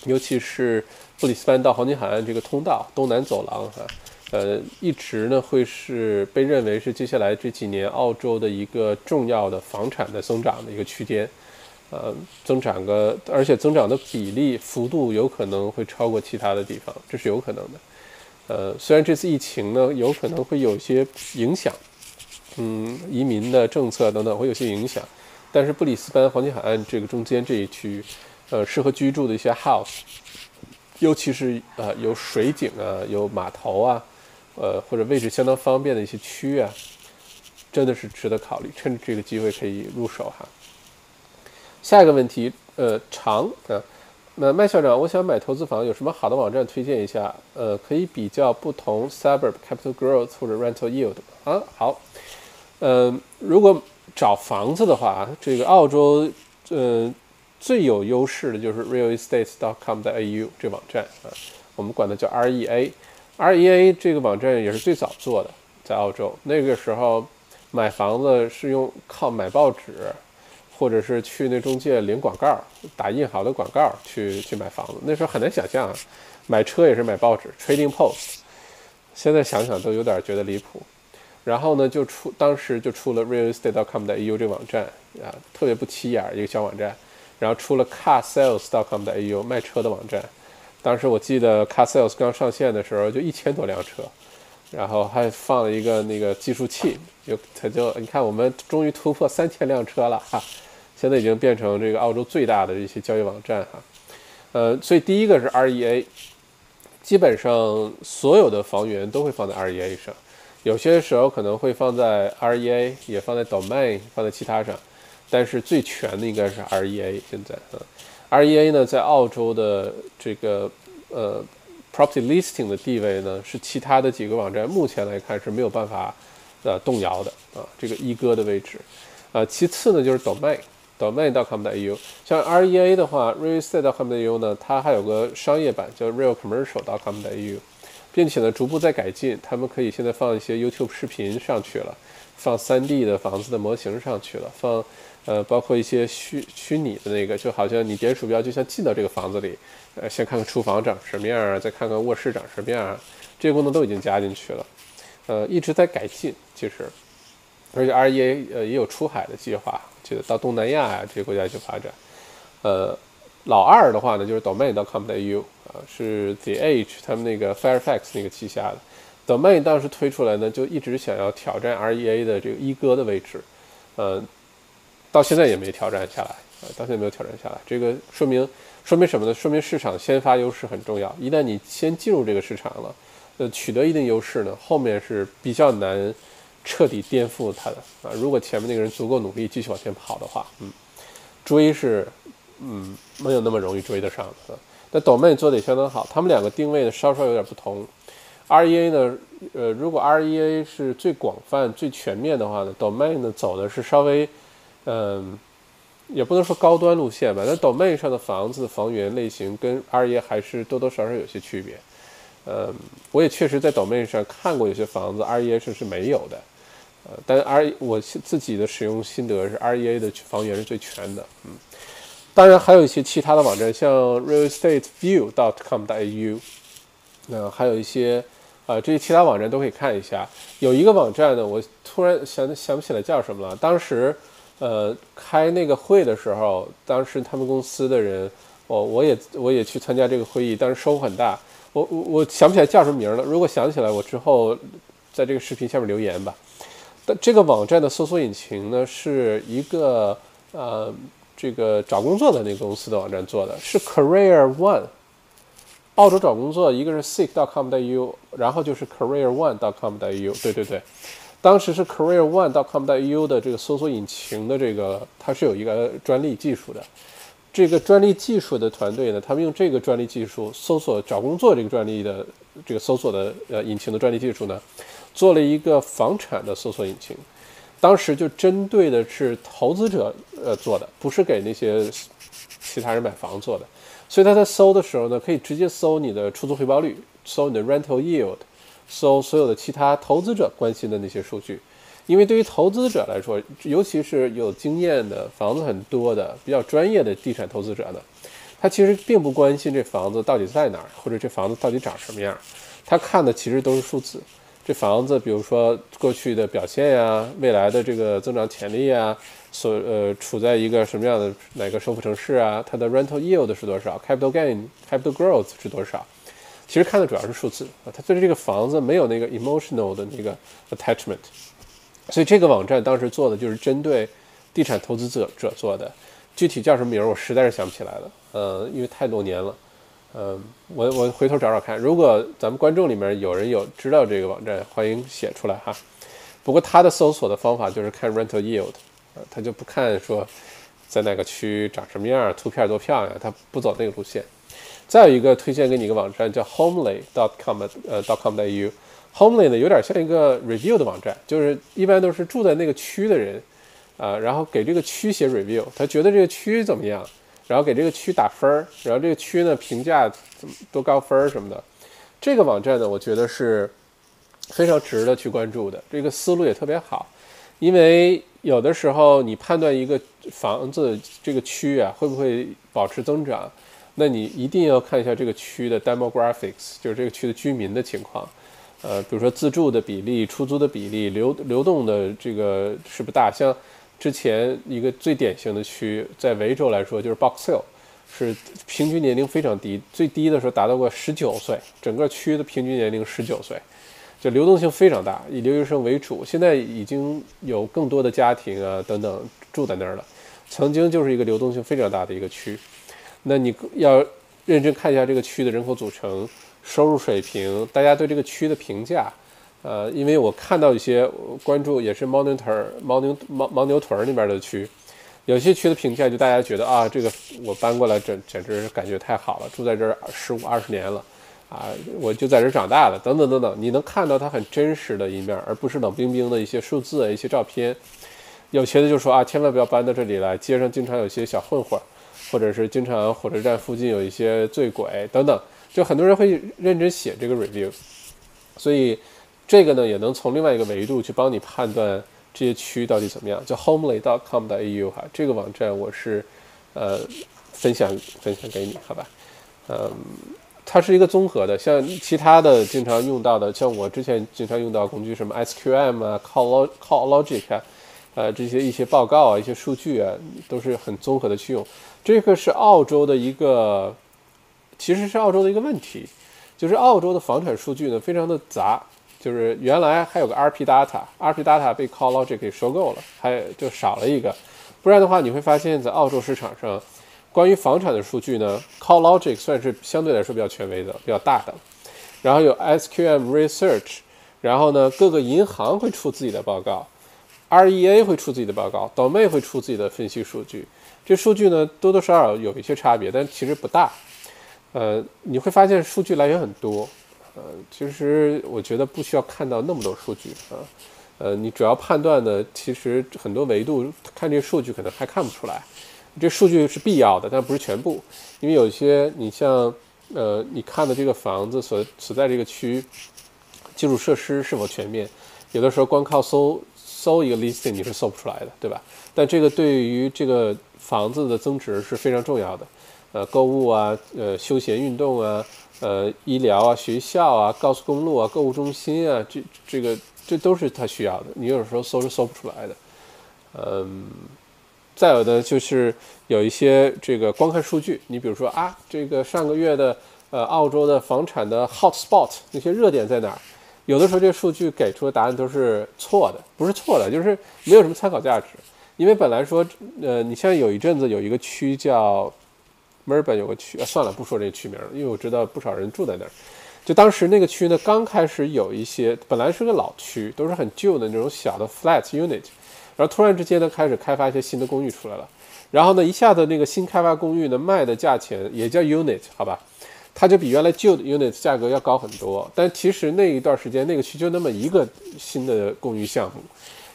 尤其是布里斯班到黄金海岸这个通道东南走廊哈。呃，一直呢会是被认为是接下来这几年澳洲的一个重要的房产的增长的一个区间，呃，增长个，而且增长的比例幅度有可能会超过其他的地方，这是有可能的。呃，虽然这次疫情呢有可能会有些影响，嗯，移民的政策等等会有些影响，但是布里斯班黄金海岸这个中间这一区域，呃，适合居住的一些 house，尤其是呃有水景啊，有码头啊。呃，或者位置相当方便的一些区域啊，真的是值得考虑，趁着这个机会可以入手哈。下一个问题，呃，长啊，那麦校长，我想买投资房，有什么好的网站推荐一下？呃，可以比较不同 suburb capital growth 或者 rental yield 啊。好，嗯，如果找房子的话，这个澳洲，呃，最有优势的就是 real estate dot com 的 AU 这网站啊，我们管它叫 REA。REA 这个网站也是最早做的，在澳洲那个时候，买房子是用靠买报纸，或者是去那中介领广告，打印好的广告去去买房子。那时候很难想象啊，买车也是买报纸，Trading Post。现在想想都有点觉得离谱。然后呢，就出当时就出了 realestate.com 的 AU 这个网站啊，特别不起眼一个小网站。然后出了 carsales.com 的 AU 卖车的网站。当时我记得 Car Sales 刚上线的时候就一千多辆车，然后还放了一个那个计数器，就它就你看我们终于突破三千辆车了哈，现在已经变成这个澳洲最大的一些交易网站哈，呃，所以第一个是 REA，基本上所有的房源都会放在 REA 上，有些时候可能会放在 REA，也放在 Domain，放在其他上，但是最全的应该是 REA 现在啊。REA 呢，在澳洲的这个呃 property listing 的地位呢，是其他的几个网站目前来看是没有办法呃动摇的啊，这个一哥的位置。呃，其次呢就是 domain，domain.com.au。像 REA 的话，realestate.com.au 呢，它还有个商业版叫 realcommercial.com.au。并且呢逐步在改进。他们可以现在放一些 YouTube 视频上去了，放 3D 的房子的模型上去了，放呃包括一些虚虚拟的那个，就好像你点鼠标就像进到这个房子里，呃先看看厨房长什么样啊，再看看卧室长什么样啊，这些功能都已经加进去了，呃一直在改进，其实，而且 REA 呃也有出海的计划，记得到东南亚啊这些国家去发展，呃。老二的话呢，就是 Domain.com.au 啊，是 The Age 他们那个 Firefox 那个旗下的。Domain 当时推出来呢，就一直想要挑战 REA 的这个一哥的位置，呃，到现在也没挑战下来啊，到现在没有挑战下来。这个说明说明什么呢？说明市场先发优势很重要。一旦你先进入这个市场了，呃，取得一定优势呢，后面是比较难彻底颠覆它的啊。如果前面那个人足够努力，继续往前跑的话，嗯，追是。嗯，没有那么容易追得上的。那 Domain 做的也相当好，他们两个定位呢稍稍有点不同。REA 呢，呃，如果 REA 是最广泛、最全面的话呢，Domain 呢走的是稍微，嗯，也不能说高端路线吧。但 Domain 上的房子房源类型跟 RE 还是多多少少有些区别。嗯，我也确实在 Domain 上看过有些房子，REA 是是没有的。呃，但 R 我自己的使用心得是 REA 的房源是最全的。嗯。当然还有一些其他的网站，像 realestateView.com.au，那还有一些啊，这些其他网站都可以看一下。有一个网站呢，我突然想想不起来叫什么了。当时呃开那个会的时候，当时他们公司的人，我我也我也去参加这个会议，但是收获很大。我我我想不起来叫什么名了。如果想起来，我之后在这个视频下面留言吧。但这个网站的搜索引擎呢，是一个呃。这个找工作的那个公司的网站做的是 Career One，澳洲找工作，一个是 Seek.com.au，然后就是 Career One.com.au，对对对，当时是 Career One 到 com.au 的这个搜索引擎的这个，它是有一个专利技术的，这个专利技术的团队呢，他们用这个专利技术搜索找工作这个专利的这个搜索的呃引擎的专利技术呢，做了一个房产的搜索引擎。当时就针对的是投资者呃做的，不是给那些其他人买房做的，所以他在搜的时候呢，可以直接搜你的出租回报率，搜你的 rental yield，搜所有的其他投资者关心的那些数据。因为对于投资者来说，尤其是有经验的房子很多的比较专业的地产投资者呢，他其实并不关心这房子到底在哪儿，或者这房子到底长什么样，他看的其实都是数字。这房子，比如说过去的表现呀，未来的这个增长潜力啊，所呃处在一个什么样的哪个首府城市啊？它的 rental yield 是多少？capital gain、capital growth 是多少？其实看的主要是数字啊，他对这个房子没有那个 emotional 的那个 attachment。所以这个网站当时做的就是针对地产投资者者做的，具体叫什么名儿我实在是想不起来了，呃，因为太多年了。嗯，我我回头找找看，如果咱们观众里面有人有知道这个网站，欢迎写出来哈。不过他的搜索的方法就是看 rental yield，啊，他就不看说在哪个区长什么样，图片多漂亮，他不走那个路线。再有一个推荐给你一个网站叫 homely dot com，呃，dot，.com.au，homely 呢有点像一个 review 的网站，就是一般都是住在那个区的人，啊，然后给这个区写 review，他觉得这个区怎么样。然后给这个区打分儿，然后这个区呢评价怎么多高分儿什么的，这个网站呢，我觉得是非常值得去关注的。这个思路也特别好，因为有的时候你判断一个房子这个区啊会不会保持增长，那你一定要看一下这个区的 demographics，就是这个区的居民的情况，呃，比如说自住的比例、出租的比例、流流动的这个是不大，像。之前一个最典型的区，在维州来说就是 Box Hill，是平均年龄非常低，最低的时候达到过十九岁，整个区的平均年龄十九岁，就流动性非常大，以留学生为主。现在已经有更多的家庭啊等等住在那儿了，曾经就是一个流动性非常大的一个区。那你要认真看一下这个区的人口组成、收入水平，大家对这个区的评价。呃，因为我看到一些关注也是牦牛屯、牦牛牦牦牛屯那边的区，有些区的评价就大家觉得啊，这个我搬过来简简直是感觉太好了，住在这儿十五二十年了，啊，我就在这儿长大的，等等等等，你能看到它很真实的一面，而不是冷冰冰的一些数字、一些照片。有些的就说啊，千万不要搬到这里来，街上经常有些小混混，或者是经常火车站附近有一些醉鬼等等，就很多人会认真写这个 review。所以这个呢也能从另外一个维度去帮你判断这些区到底怎么样。叫 homely.com 的 au 哈，这个网站我是呃分享分享给你，好吧？嗯，它是一个综合的，像其他的经常用到的，像我之前经常用到工具什么 SQM 啊，Call Call Logic 啊。呃，这些一些报告啊，一些数据啊，都是很综合的去用。这个是澳洲的一个，其实是澳洲的一个问题，就是澳洲的房产数据呢非常的杂，就是原来还有个 RP Data，RP Data 被 CallLogic 给收购了，还就少了一个。不然的话，你会发现在澳洲市场上，关于房产的数据呢，CallLogic 算是相对来说比较权威的、比较大的。然后有 SQM Research，然后呢，各个银行会出自己的报告。REA 会出自己的报告，Domain 会出自己的分析数据。这数据呢，多多少少有一些差别，但其实不大。呃，你会发现数据来源很多。呃，其实我觉得不需要看到那么多数据啊。呃，你主要判断的，其实很多维度看这数据可能还看不出来。这数据是必要的，但不是全部。因为有些你像呃，你看的这个房子所所在这个区，基础设施是否全面，有的时候光靠搜。搜一个 listing 你是搜不出来的，对吧？但这个对于这个房子的增值是非常重要的。呃，购物啊，呃，休闲运动啊，呃，医疗啊，学校啊，高速公路啊，购物中心啊，这这个这都是他需要的。你有时候搜是搜不出来的。嗯，再有的就是有一些这个光看数据，你比如说啊，这个上个月的呃澳洲的房产的 hot spot 那些热点在哪儿？有的时候这数据给出的答案都是错的，不是错的，就是没有什么参考价值。因为本来说，呃，你像有一阵子有一个区叫墨尔本有个区，算了，不说这个区名，因为我知道不少人住在那儿。就当时那个区呢，刚开始有一些，本来是个老区，都是很旧的那种小的 flat unit，然后突然之间呢，开始开发一些新的公寓出来了，然后呢，一下子那个新开发公寓呢卖的价钱也叫 unit，好吧？它就比原来旧的 unit 价格要高很多，但其实那一段时间那个区就那么一个新的公寓项目，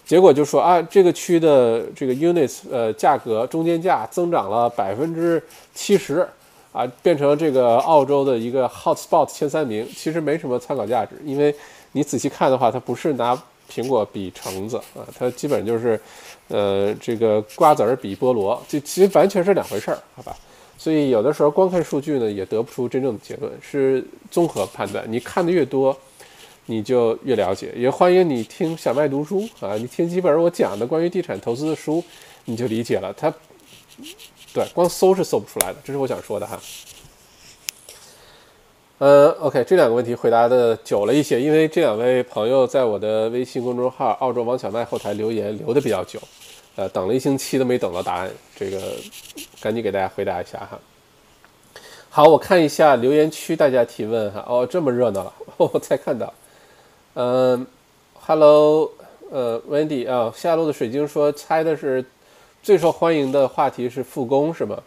结果就说啊，这个区的这个 units 呃价格中间价增长了百分之七十，啊，变成这个澳洲的一个 hot spot 前三名，其实没什么参考价值，因为你仔细看的话，它不是拿苹果比橙子啊，它基本就是，呃，这个瓜子儿比菠萝，这其实完全是两回事儿，好吧？所以有的时候光看数据呢，也得不出真正的结论，是综合判断。你看的越多，你就越了解。也欢迎你听小麦读书啊，你听几本我讲的关于地产投资的书，你就理解了。它，对，光搜是搜不出来的，这是我想说的哈。嗯，OK，这两个问题回答的久了一些，因为这两位朋友在我的微信公众号“澳洲王小麦”后台留言留的比较久。呃，等了一星期都没等到答案，这个赶紧给大家回答一下哈。好，我看一下留言区大家提问哈。哦，这么热闹了，我才看到。嗯，Hello，呃，Wendy 啊，下路的水晶说猜的是最受欢迎的话题是复工是吗？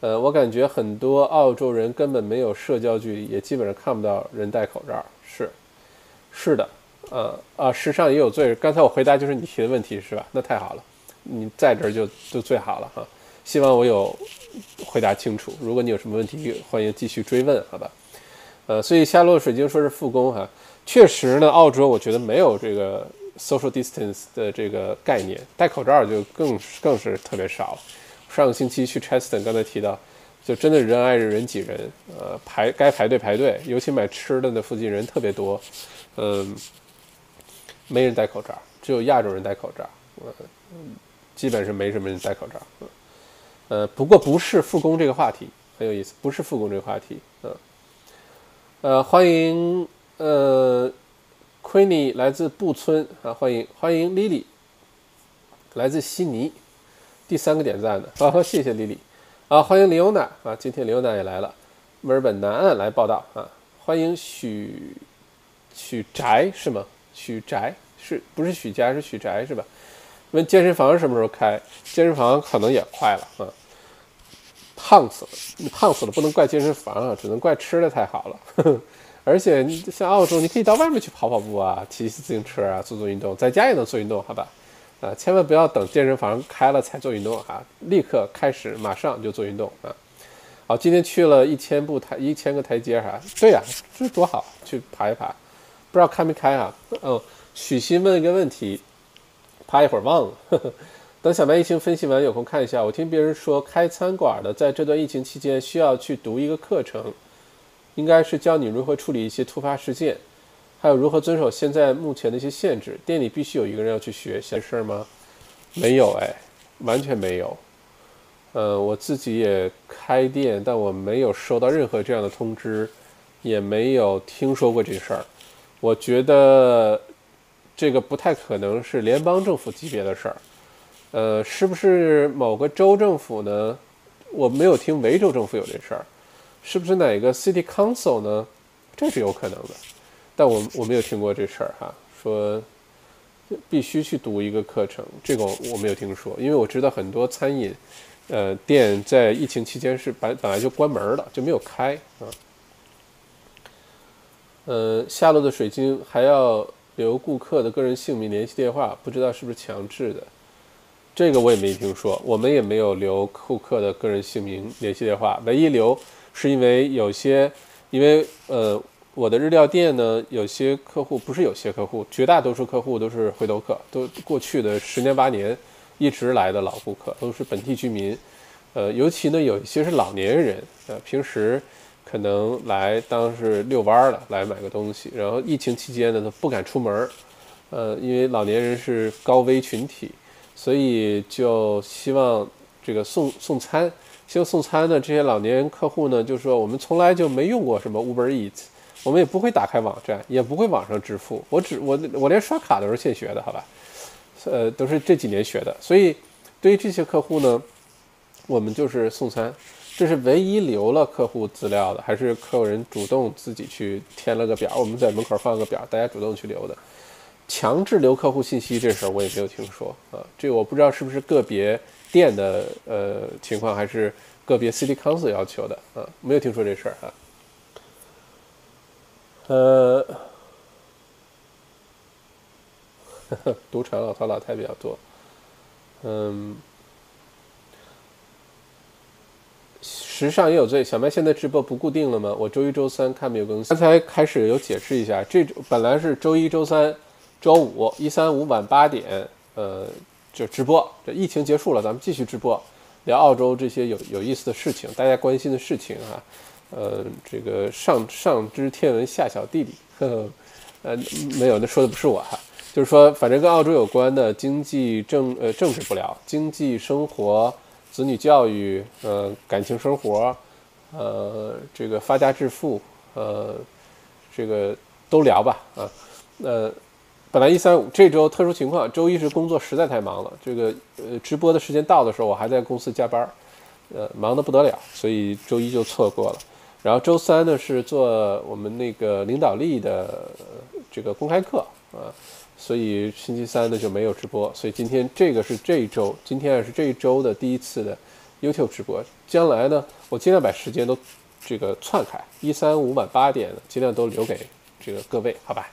呃，我感觉很多澳洲人根本没有社交距离，也基本上看不到人戴口罩。是，是的，呃啊，时尚也有罪。刚才我回答就是你提的问题是吧？那太好了。你在这儿就就最好了哈，希望我有回答清楚。如果你有什么问题，欢迎继续追问，好吧？呃，所以夏洛水晶说是复工哈，确实呢，澳洲我觉得没有这个 social distance 的这个概念，戴口罩就更更是特别少。上个星期去 Cheston，刚才提到，就真的人挨人人挤人，呃，排该排队排队，尤其买吃的那附近人特别多，嗯，没人戴口罩，只有亚洲人戴口罩，嗯。基本是没什么人戴口罩，呃，不过不是复工这个话题很有意思，不是复工这个话题，嗯，呃，欢迎呃，Queenie 来自布村啊，欢迎欢迎 Lily 来自悉尼，第三个点赞的，好，谢谢 Lily 啊，欢迎 Leona 啊，今天 Leona 也来了，墨尔本南岸来报道啊，欢迎许许宅是吗？许宅是不是许家是许宅是吧？问健身房什么时候开？健身房可能也快了啊！胖死了，你胖死了不能怪健身房啊，只能怪吃的太好了。呵呵而且像澳洲，你可以到外面去跑跑步啊，骑骑自行车啊，做做运动，在家也能做运动，好吧？啊，千万不要等健身房开了才做运动啊！立刻开始，马上就做运动啊！好，今天去了一千步台，一千个台阶哈，对呀，这多好，去爬一爬。不知道开没开啊？哦，许昕问一个问题，怕一会儿忘了。呵 呵等小麦疫情分析完，有空看一下。我听别人说，开餐馆的在这段疫情期间需要去读一个课程，应该是教你如何处理一些突发事件，还有如何遵守现在目前的一些限制。店里必须有一个人要去学，闲事儿吗？没有哎，完全没有。呃，我自己也开店，但我没有收到任何这样的通知，也没有听说过这事儿。我觉得这个不太可能是联邦政府级别的事儿。呃，是不是某个州政府呢？我没有听维州政府有这事儿，是不是哪个 City Council 呢？这是有可能的，但我我没有听过这事儿哈，说必须去读一个课程，这个我没有听说，因为我知道很多餐饮呃店在疫情期间是本本来就关门了，就没有开啊。呃，下落的水晶还要留顾客的个人姓名、联系电话，不知道是不是强制的。这个我也没听说，我们也没有留顾客的个人姓名、联系电话。唯一留是因为有些，因为呃，我的日料店呢，有些客户不是有些客户，绝大多数客户都是回头客，都过去的十年八年一直来的老顾客，都是本地居民。呃，尤其呢，有一些是老年人，呃，平时可能来当是遛弯儿的，来买个东西。然后疫情期间呢，他不敢出门儿，呃，因为老年人是高危群体。所以就希望这个送送餐，希望送餐的这些老年客户呢，就说我们从来就没用过什么 Uber Eats，我们也不会打开网站，也不会网上支付，我只我我连刷卡都是现学的，好吧？呃，都是这几年学的。所以对于这些客户呢，我们就是送餐，这是唯一留了客户资料的，还是客人主动自己去填了个表，我们在门口放个表，大家主动去留的。强制留客户信息这事儿我也没有听说啊，这我不知道是不是个别店的呃情况，还是个别 City Council 要求的啊，没有听说这事儿哈。呃，赌场老头老太比较多，嗯，时尚也有罪。小麦现在直播不固定了吗？我周一周三看没有更新。刚才开始有解释一下，这本来是周一周三。周五一三五晚八点，呃，就直播。这疫情结束了，咱们继续直播，聊澳洲这些有有意思的事情，大家关心的事情啊。呃，这个上上知天文下晓地理，呵呵，呃，没有，那说的不是我哈，就是说，反正跟澳洲有关的经济政呃政治不聊，经济生活、子女教育、呃感情生活，呃这个发家致富，呃这个都聊吧啊，呃。本来一三五这周特殊情况，周一是工作实在太忙了。这个呃直播的时间到的时候，我还在公司加班，呃忙得不得了，所以周一就错过了。然后周三呢是做我们那个领导力的这个公开课啊，所以星期三呢就没有直播。所以今天这个是这一周，今天是这一周的第一次的 YouTube 直播。将来呢，我尽量把时间都这个窜开，一三五晚八点尽量都留给这个各位，好吧？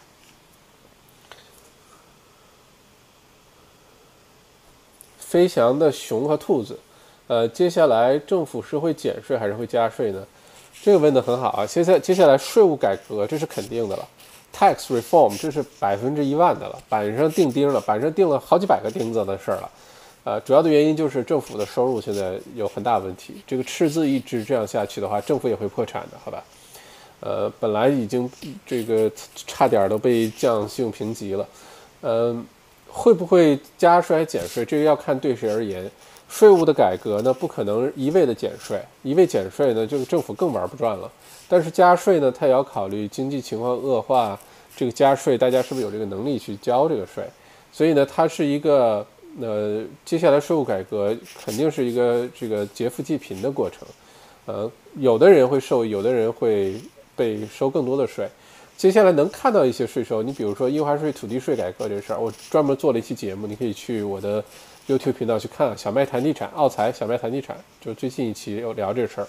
飞翔的熊和兔子，呃，接下来政府是会减税还是会加税呢？这个问的很好啊。现在接下来税务改革这是肯定的了，tax reform 这是百分之一万的了，板上钉钉了，板上钉了好几百个钉子的事儿了。呃，主要的原因就是政府的收入现在有很大问题，这个赤字一直这样下去的话，政府也会破产的，好吧？呃，本来已经这个差点都被降信用评级了，嗯。会不会加税减税？这个要看对谁而言。税务的改革呢，不可能一味的减税，一味减税呢，这个政府更玩不转了。但是加税呢，它也要考虑经济情况恶化，这个加税大家是不是有这个能力去交这个税？所以呢，它是一个呃，接下来税务改革肯定是一个这个劫富济贫的过程。呃，有的人会受益，有的人会被收更多的税。接下来能看到一些税收，你比如说印花税、土地税改革这事儿，我专门做了一期节目，你可以去我的 YouTube 频道去看。小麦谈地产，奥财小麦谈地产，就最近一期有聊这事儿。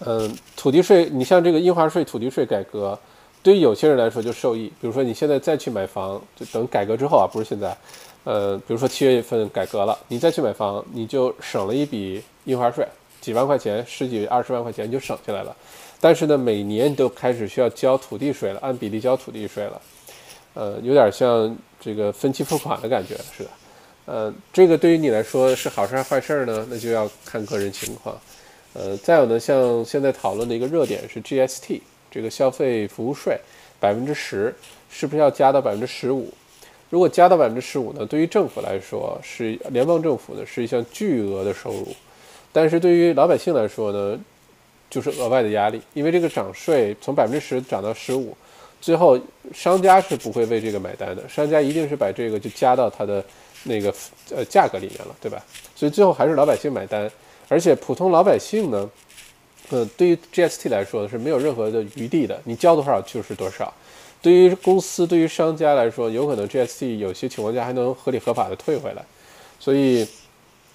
嗯，土地税，你像这个印花税、土地税改革，对于有些人来说就受益。比如说你现在再去买房，就等改革之后啊，不是现在。呃，比如说七月份改革了，你再去买房，你就省了一笔印花税，几万块钱、十几二十万块钱你就省下来了。但是呢，每年都开始需要交土地税了，按比例交土地税了，呃，有点像这个分期付款的感觉似的。呃，这个对于你来说是好事还是坏事呢？那就要看个人情况。呃，再有呢，像现在讨论的一个热点是 GST 这个消费服务税百分之十，是不是要加到百分之十五？如果加到百分之十五呢，对于政府来说是联邦政府呢是一项巨额的收入，但是对于老百姓来说呢，就是额外的压力，因为这个涨税从百分之十涨到十五，最后商家是不会为这个买单的，商家一定是把这个就加到他的。那个呃价格里面了，对吧？所以最后还是老百姓买单，而且普通老百姓呢，呃，对于 GST 来说是没有任何的余地的，你交多少就是多少。对于公司、对于商家来说，有可能 GST 有些情况下还能合理合法的退回来。所以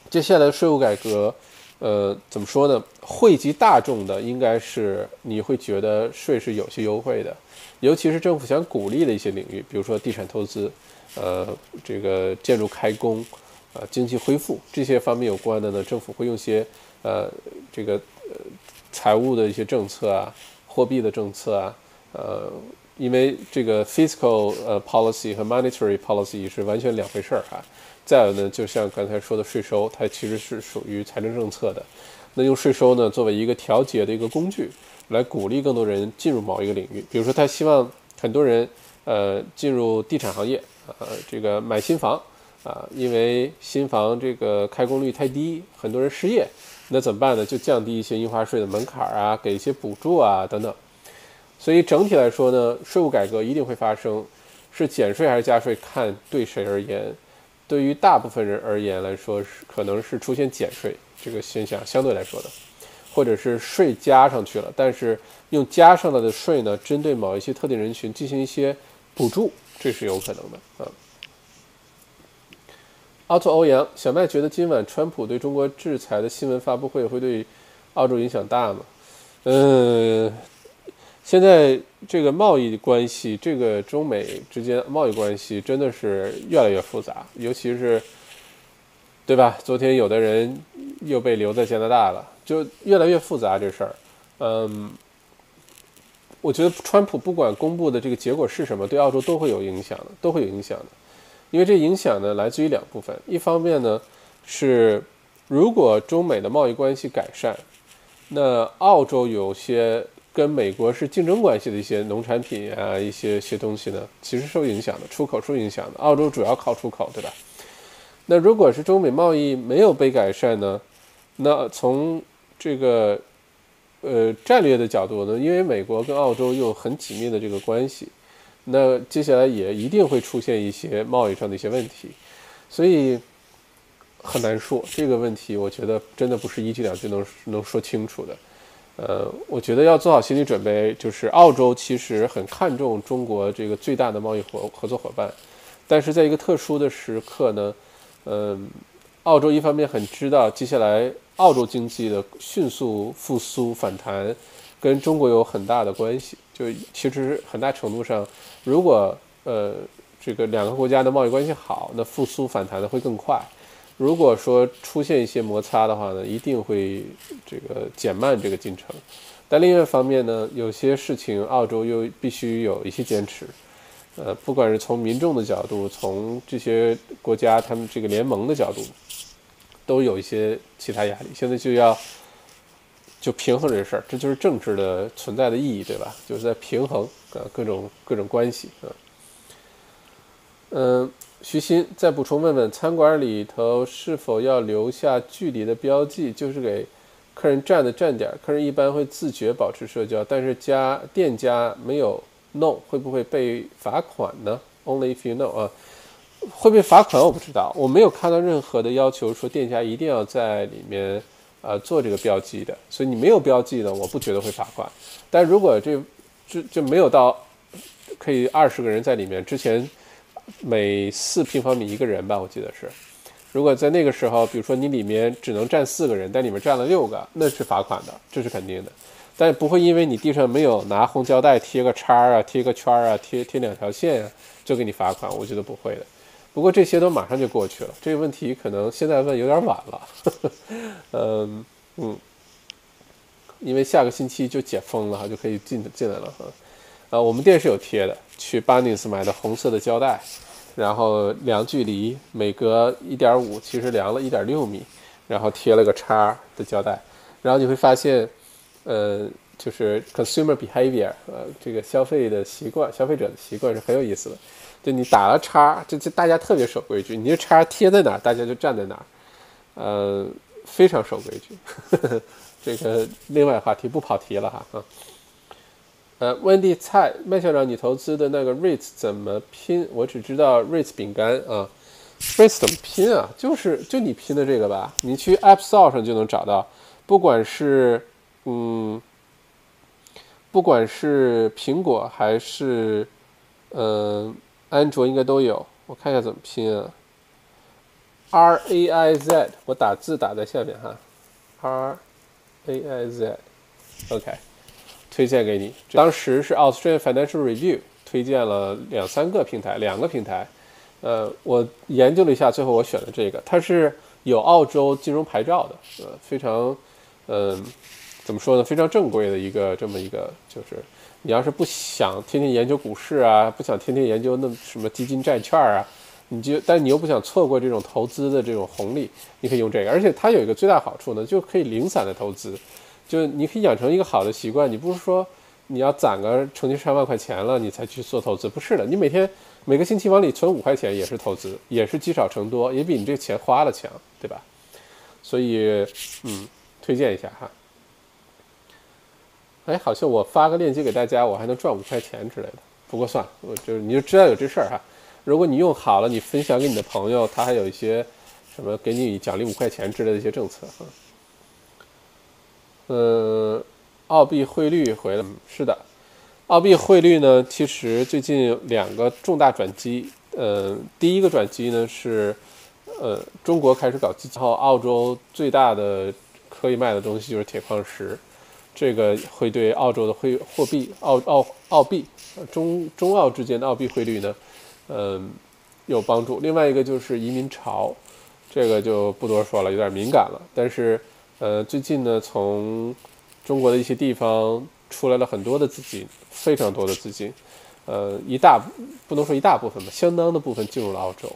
接下来税务改革，呃，怎么说呢？惠及大众的应该是你会觉得税是有些优惠的，尤其是政府想鼓励的一些领域，比如说地产投资。呃，这个建筑开工，呃，经济恢复这些方面有关的呢，政府会用些呃，这个呃财务的一些政策啊，货币的政策啊，呃，因为这个 fiscal 呃 policy 和 monetary policy 是完全两回事儿哈。再有呢，就像刚才说的税收，它其实是属于财政政策的，那用税收呢作为一个调节的一个工具，来鼓励更多人进入某一个领域，比如说他希望很多人呃进入地产行业。呃，这个买新房啊，因为新房这个开工率太低，很多人失业，那怎么办呢？就降低一些印花税的门槛啊，给一些补助啊等等。所以整体来说呢，税务改革一定会发生，是减税还是加税，看对谁而言。对于大部分人而言来说，是可能是出现减税这个现象相对来说的，或者是税加上去了，但是用加上来的税呢，针对某一些特定人群进行一些补助。这是有可能的啊。奥拓欧阳小麦觉得今晚川普对中国制裁的新闻发布会会对澳洲影响大吗？嗯，现在这个贸易关系，这个中美之间贸易关系真的是越来越复杂，尤其是对吧？昨天有的人又被留在加拿大了，就越来越复杂这事儿。嗯。我觉得川普不管公布的这个结果是什么，对澳洲都会有影响的，都会有影响的。因为这影响呢来自于两部分，一方面呢是如果中美的贸易关系改善，那澳洲有些跟美国是竞争关系的一些农产品啊，一些些东西呢，其实受影响的，出口受影响的。澳洲主要靠出口，对吧？那如果是中美贸易没有被改善呢，那从这个。呃，战略的角度呢，因为美国跟澳洲有很紧密的这个关系，那接下来也一定会出现一些贸易上的一些问题，所以很难说这个问题。我觉得真的不是一句两句能能说清楚的。呃，我觉得要做好心理准备，就是澳洲其实很看重中国这个最大的贸易合合作伙伴，但是在一个特殊的时刻呢，嗯，澳洲一方面很知道接下来。澳洲经济的迅速复苏反弹，跟中国有很大的关系。就其实很大程度上，如果呃这个两个国家的贸易关系好，那复苏反弹的会更快。如果说出现一些摩擦的话呢，一定会这个减慢这个进程。但另外一方面呢，有些事情澳洲又必须有一些坚持。呃，不管是从民众的角度，从这些国家他们这个联盟的角度。都有一些其他压力，现在就要就平衡这事儿，这就是政治的存在的意义，对吧？就是在平衡啊各种各种关系啊。嗯，徐鑫再补充问问，餐馆里头是否要留下距离的标记，就是给客人站的站点，客人一般会自觉保持社交，但是家店家没有弄，会不会被罚款呢？Only if you know 啊。会被罚款？我不知道，我没有看到任何的要求说店家一定要在里面呃做这个标记的，所以你没有标记呢，我不觉得会罚款。但如果这这就没有到可以二十个人在里面，之前每四平方米一个人吧，我记得是。如果在那个时候，比如说你里面只能站四个人，但里面站了六个，那是罚款的，这是肯定的。但不会因为你地上没有拿红胶带贴个叉啊，贴个圈啊，贴贴两条线啊，就给你罚款，我觉得不会的。不过这些都马上就过去了，这个问题可能现在问有点晚了。嗯嗯，因为下个星期就解封了哈，就可以进进来了哈。啊，我们店是有贴的，去 b u n n i n s 买的红色的胶带，然后量距离每隔一点五，其实量了一点六米，然后贴了个叉的胶带，然后你会发现，呃，就是 consumer behavior，呃，这个消费的习惯，消费者的习惯是很有意思的。就你打了叉，就就大家特别守规矩，你这叉贴在哪儿，大家就站在哪儿，呃，非常守规矩。这个另外话题不跑题了哈啊。呃，温蒂蔡麦校长，你投资的那个 Ritz 怎么拼？我只知道 Ritz 饼干啊，Ritz 怎么拼啊？就是就你拼的这个吧，你去 App Store 上就能找到，不管是嗯，不管是苹果还是嗯。安卓应该都有，我看一下怎么拼啊。R A I Z，我打字打在下面哈。R A I Z，OK，推荐给你。当时是 Australian Financial Review 推荐了两三个平台，两个平台。呃，我研究了一下，最后我选了这个，它是有澳洲金融牌照的，呃，非常，嗯，怎么说呢？非常正规的一个这么一个就是。你要是不想天天研究股市啊，不想天天研究那什么基金债券啊，你就但你又不想错过这种投资的这种红利，你可以用这个。而且它有一个最大好处呢，就可以零散的投资，就你可以养成一个好的习惯。你不是说你要攒个成千上万块钱了你才去做投资，不是的，你每天每个星期往里存五块钱也是投资，也是积少成多，也比你这钱花了强，对吧？所以，嗯，推荐一下哈。哎，好像我发个链接给大家，我还能赚五块钱之类的。不过算了，我就是你就知道有这事儿哈。如果你用好了，你分享给你的朋友，他还有一些什么给你奖励五块钱之类的一些政策哈。嗯，澳币汇率回来是的，澳币汇率呢，其实最近两个重大转机。嗯，第一个转机呢是，呃，中国开始搞基金，然后澳洲最大的可以卖的东西就是铁矿石。这个会对澳洲的汇货币澳澳澳币中中澳之间的澳币汇率呢，嗯，有帮助。另外一个就是移民潮，这个就不多说了，有点敏感了。但是，呃，最近呢，从中国的一些地方出来了很多的资金，非常多的资金，呃，一大不能说一大部分吧，相当的部分进入了澳洲，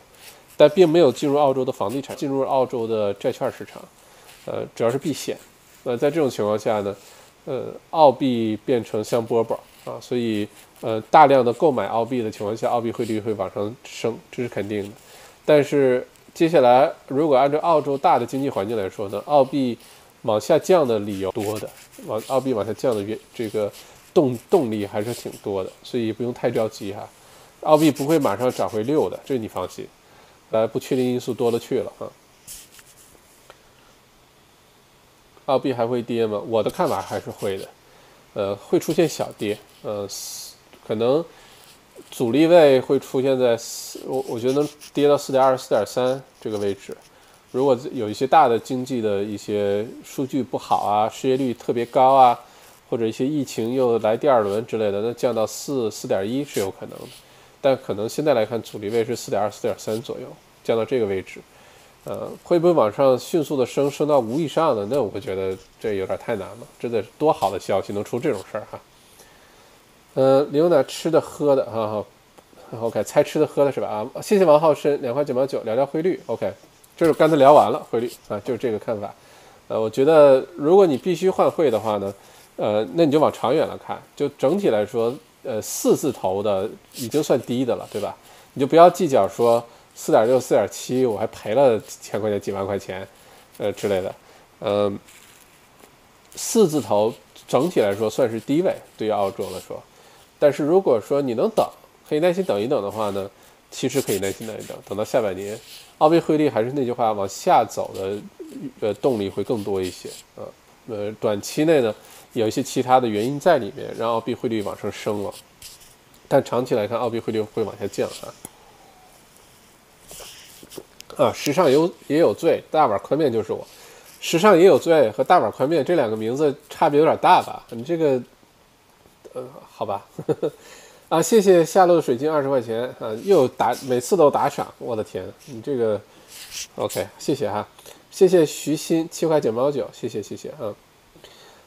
但并没有进入澳洲的房地产，进入澳洲的债券市场，呃，主要是避险。那在这种情况下呢？呃，澳币变成香饽饽啊，所以呃，大量的购买澳币的情况下，澳币汇率会往上升，这是肯定的。但是接下来，如果按照澳洲大的经济环境来说呢，澳币往下降的理由多的，往澳币往下降的原这个动动力还是挺多的，所以不用太着急哈。澳币不会马上涨回六的，这你放心。呃，不确定因素多了去了啊。澳币还会跌吗？我的看法还是会的，呃，会出现小跌，呃，可能阻力位会出现在四，我我觉得能跌到四点二、四点三这个位置。如果有一些大的经济的一些数据不好啊，失业率特别高啊，或者一些疫情又来第二轮之类的，那降到四、四点一是有可能的。但可能现在来看，阻力位是四点二、四点三左右，降到这个位置。呃，会不会往上迅速的升，升到五以上的？那我会觉得这有点太难了。这得多好的消息能出这种事儿哈？呃，刘奶吃的喝的，哈哈，OK，猜吃的喝的是吧？啊，谢谢王浩深，两块九毛九，聊聊汇率，OK，就是刚才聊完了汇率啊，就是这个看法。呃，我觉得如果你必须换汇的话呢，呃，那你就往长远了看，就整体来说，呃，四字头的已经算低的了，对吧？你就不要计较说。四点六、四点七，我还赔了几千块钱、几万块钱，呃之类的，嗯，四字头整体来说算是低位，对于澳洲来说。但是如果说你能等，可以耐心等一等的话呢，其实可以耐心等一等，等到下半年，澳币汇率还是那句话，往下走的呃动力会更多一些啊。呃，短期内呢，有一些其他的原因在里面，让澳币汇率往上升了，但长期来看，澳币汇率会往下降啊。啊，时尚有也有罪，大碗宽面就是我。时尚也有罪和大碗宽面这两个名字差别有点大吧？你这个，呃，好吧。啊，谢谢夏洛的水晶二十块钱啊，又打每次都打赏，我的天，你这个，OK，谢谢哈，谢谢徐鑫七块九毛九，谢谢谢谢啊。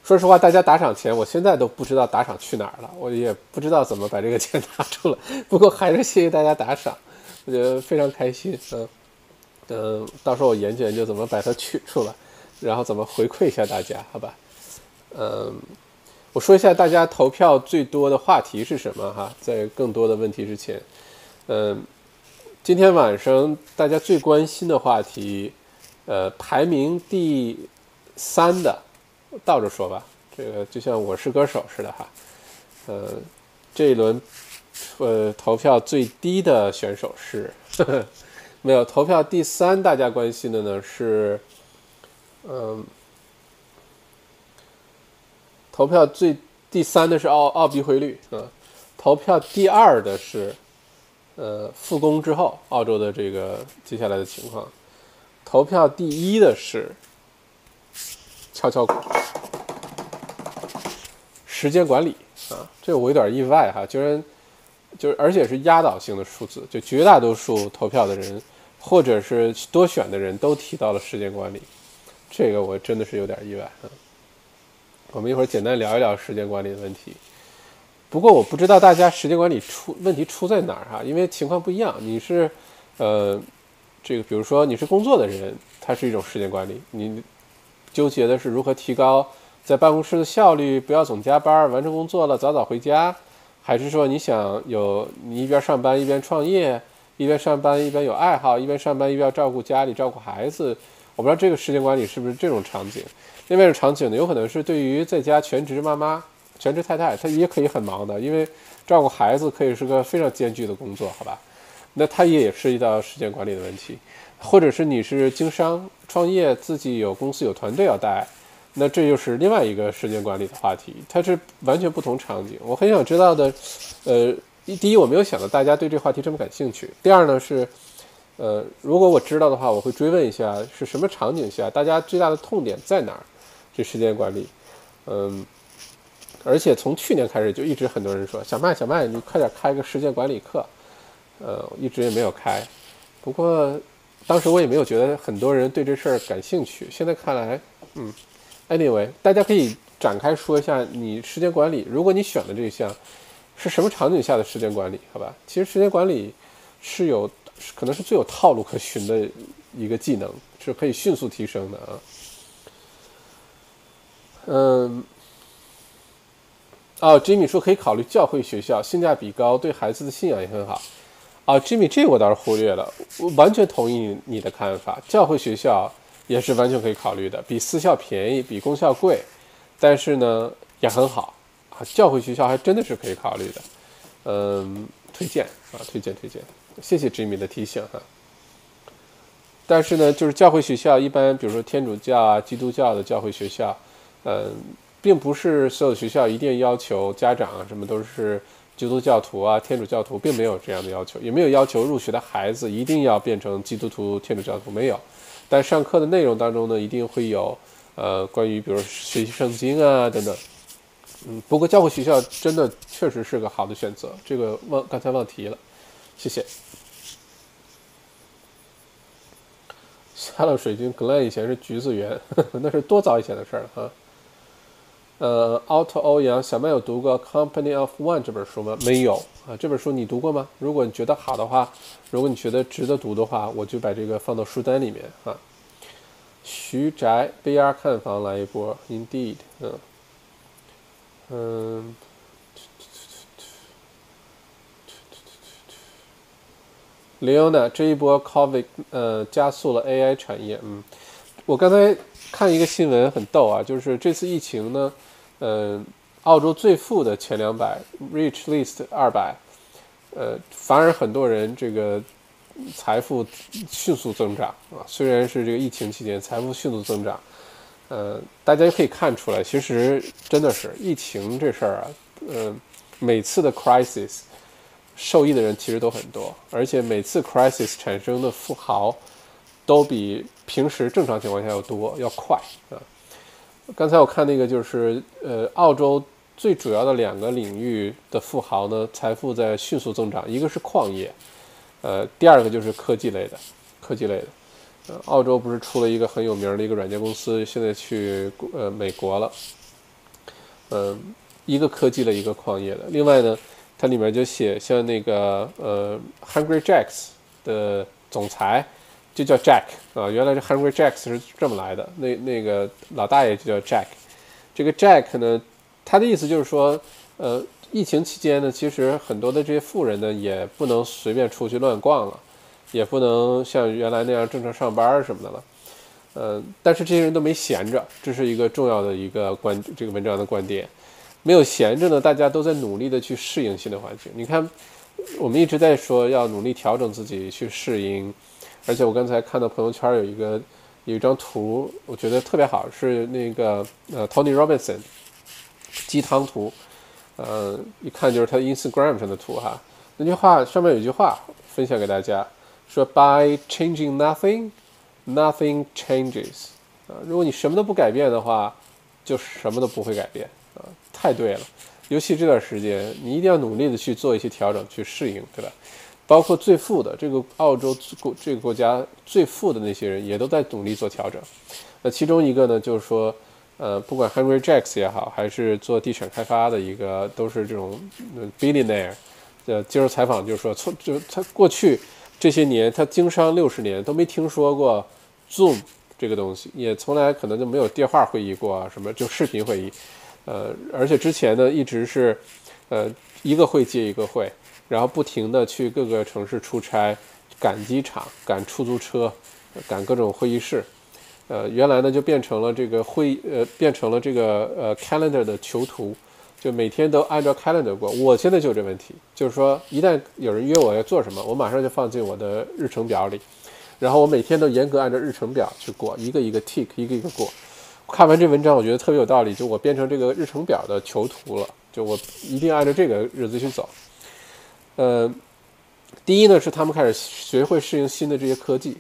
说实话，大家打赏钱，我现在都不知道打赏去哪儿了，我也不知道怎么把这个钱 拿出来。不过还是谢谢大家打赏，我觉得非常开心。嗯嗯，到时候我研究研究怎么把它取出来，然后怎么回馈一下大家，好吧？嗯，我说一下大家投票最多的话题是什么哈，在更多的问题之前，嗯，今天晚上大家最关心的话题，呃，排名第三的。倒着说吧，这个就像我是歌手似的哈，呃，这一轮，呃，投票最低的选手是 没有投票第三，大家关心的呢是，嗯，投票最第三的是澳澳币汇率啊，投票第二的是，呃，复工之后澳洲的这个接下来的情况，投票第一的是。悄悄股，时间管理啊，这个我有点意外哈，居然就是而且是压倒性的数字，就绝大多数投票的人或者是多选的人都提到了时间管理，这个我真的是有点意外啊。我们一会儿简单聊一聊时间管理的问题。不过我不知道大家时间管理出问题出在哪儿哈，因为情况不一样。你是呃，这个比如说你是工作的人，它是一种时间管理，你。纠结的是如何提高在办公室的效率，不要总加班，完成工作了早早回家，还是说你想有你一边上班一边创业，一边上班一边有爱好，一边上班一边要照顾家里照顾孩子？我不知道这个时间管理是不是这种场景。另外一种场景呢，有可能是对于在家全职妈妈、全职太太，她也可以很忙的，因为照顾孩子可以是个非常艰巨的工作，好吧？那它也涉及到时间管理的问题。或者是你是经商创业，自己有公司有团队要带，那这就是另外一个时间管理的话题，它是完全不同场景。我很想知道的，呃，第一我没有想到大家对这话题这么感兴趣。第二呢是，呃，如果我知道的话，我会追问一下是什么场景下大家最大的痛点在哪儿？这时间管理，嗯，而且从去年开始就一直很多人说小麦小麦你快点开个时间管理课，呃，一直也没有开，不过。当时我也没有觉得很多人对这事儿感兴趣。现在看来，嗯，anyway，大家可以展开说一下你时间管理。如果你选的这一项是什么场景下的时间管理？好吧，其实时间管理是有可能是最有套路可循的一个技能，是可以迅速提升的啊。嗯，哦，Jimmy 说可以考虑教会学校，性价比高，对孩子的信仰也很好。啊，Jimmy，这我倒是忽略了。我完全同意你的看法，教会学校也是完全可以考虑的，比私校便宜，比公校贵，但是呢也很好啊。教会学校还真的是可以考虑的，嗯，推荐啊，推荐推荐，谢谢 Jimmy 的提醒哈。但是呢，就是教会学校一般，比如说天主教啊、基督教的教会学校，嗯，并不是所有学校一定要求家长啊什么都是。基督教徒啊，天主教徒并没有这样的要求，也没有要求入学的孩子一定要变成基督徒、天主教徒，没有。但上课的内容当中呢，一定会有，呃，关于比如学习圣经啊等等。嗯，不过教会学校真的确实是个好的选择，这个忘刚才忘提了，谢谢。沙漠水军 Glen 以前是橘子园，那是多早以前的事儿了哈。呃，奥特欧阳小麦有读过《Company of One》这本书吗？没有啊，这本书你读过吗？如果你觉得好的话，如果你觉得值得读的话，我就把这个放到书单里面啊。徐宅 VR 看房来一波，Indeed，嗯嗯。Leona 这一波 Covid 呃加速了 AI 产业，嗯，我刚才看一个新闻很逗啊，就是这次疫情呢。嗯，澳洲最富的前两百，Rich List 二百，呃，反而很多人这个财富迅速增长啊。虽然是这个疫情期间财富迅速增长，呃，大家可以看出来，其实真的是疫情这事儿啊，嗯，每次的 crisis 受益的人其实都很多，而且每次 crisis 产生的富豪都比平时正常情况下要多要快啊。刚才我看那个就是呃，澳洲最主要的两个领域的富豪呢，财富在迅速增长，一个是矿业，呃，第二个就是科技类的，科技类的。呃，澳洲不是出了一个很有名的一个软件公司，现在去呃美国了，嗯，一个科技的，一个矿业的。另外呢，它里面就写像那个呃，Hungry Jacks 的总裁就叫 Jack 啊，原来是 Hungry Jacks 是这么来的。那那个老大爷就叫 Jack。这个 Jack 呢，他的意思就是说，呃，疫情期间呢，其实很多的这些富人呢，也不能随便出去乱逛了，也不能像原来那样正常上班什么的了。呃，但是这些人都没闲着，这是一个重要的一个观这个文章的观点。没有闲着呢，大家都在努力的去适应新的环境。你看，我们一直在说要努力调整自己去适应，而且我刚才看到朋友圈有一个有一张图，我觉得特别好，是那个呃 Tony Robinson 鸡汤图，呃，一看就是他 Instagram 上的图哈。那句话上面有一句话分享给大家，说 By changing nothing。Nothing changes，啊，如果你什么都不改变的话，就什么都不会改变啊，太对了。尤其这段时间，你一定要努力的去做一些调整，去适应，对吧？包括最富的这个澳洲国这个国家最富的那些人，也都在努力做调整。那其中一个呢，就是说，呃，不管 Henry Jacks 也好，还是做地产开发的一个，都是这种 billionaire。呃，接受采访就是说，从就他过去这些年，他经商六十年都没听说过。Zoom 这个东西也从来可能就没有电话会议过啊，什么就视频会议，呃，而且之前呢一直是，呃，一个会接一个会，然后不停的去各个城市出差，赶机场、赶出租车、赶各种会议室，呃，原来呢就变成了这个会，呃，变成了这个呃 calendar 的囚徒，就每天都按照 calendar 过。我现在就有这问题，就是说一旦有人约我要做什么，我马上就放进我的日程表里。然后我每天都严格按照日程表去过，一个一个 tick，一个一个过。看完这文章，我觉得特别有道理，就我变成这个日程表的囚徒了，就我一定按照这个日子去走。呃，第一呢是他们开始学会适应新的这些科技，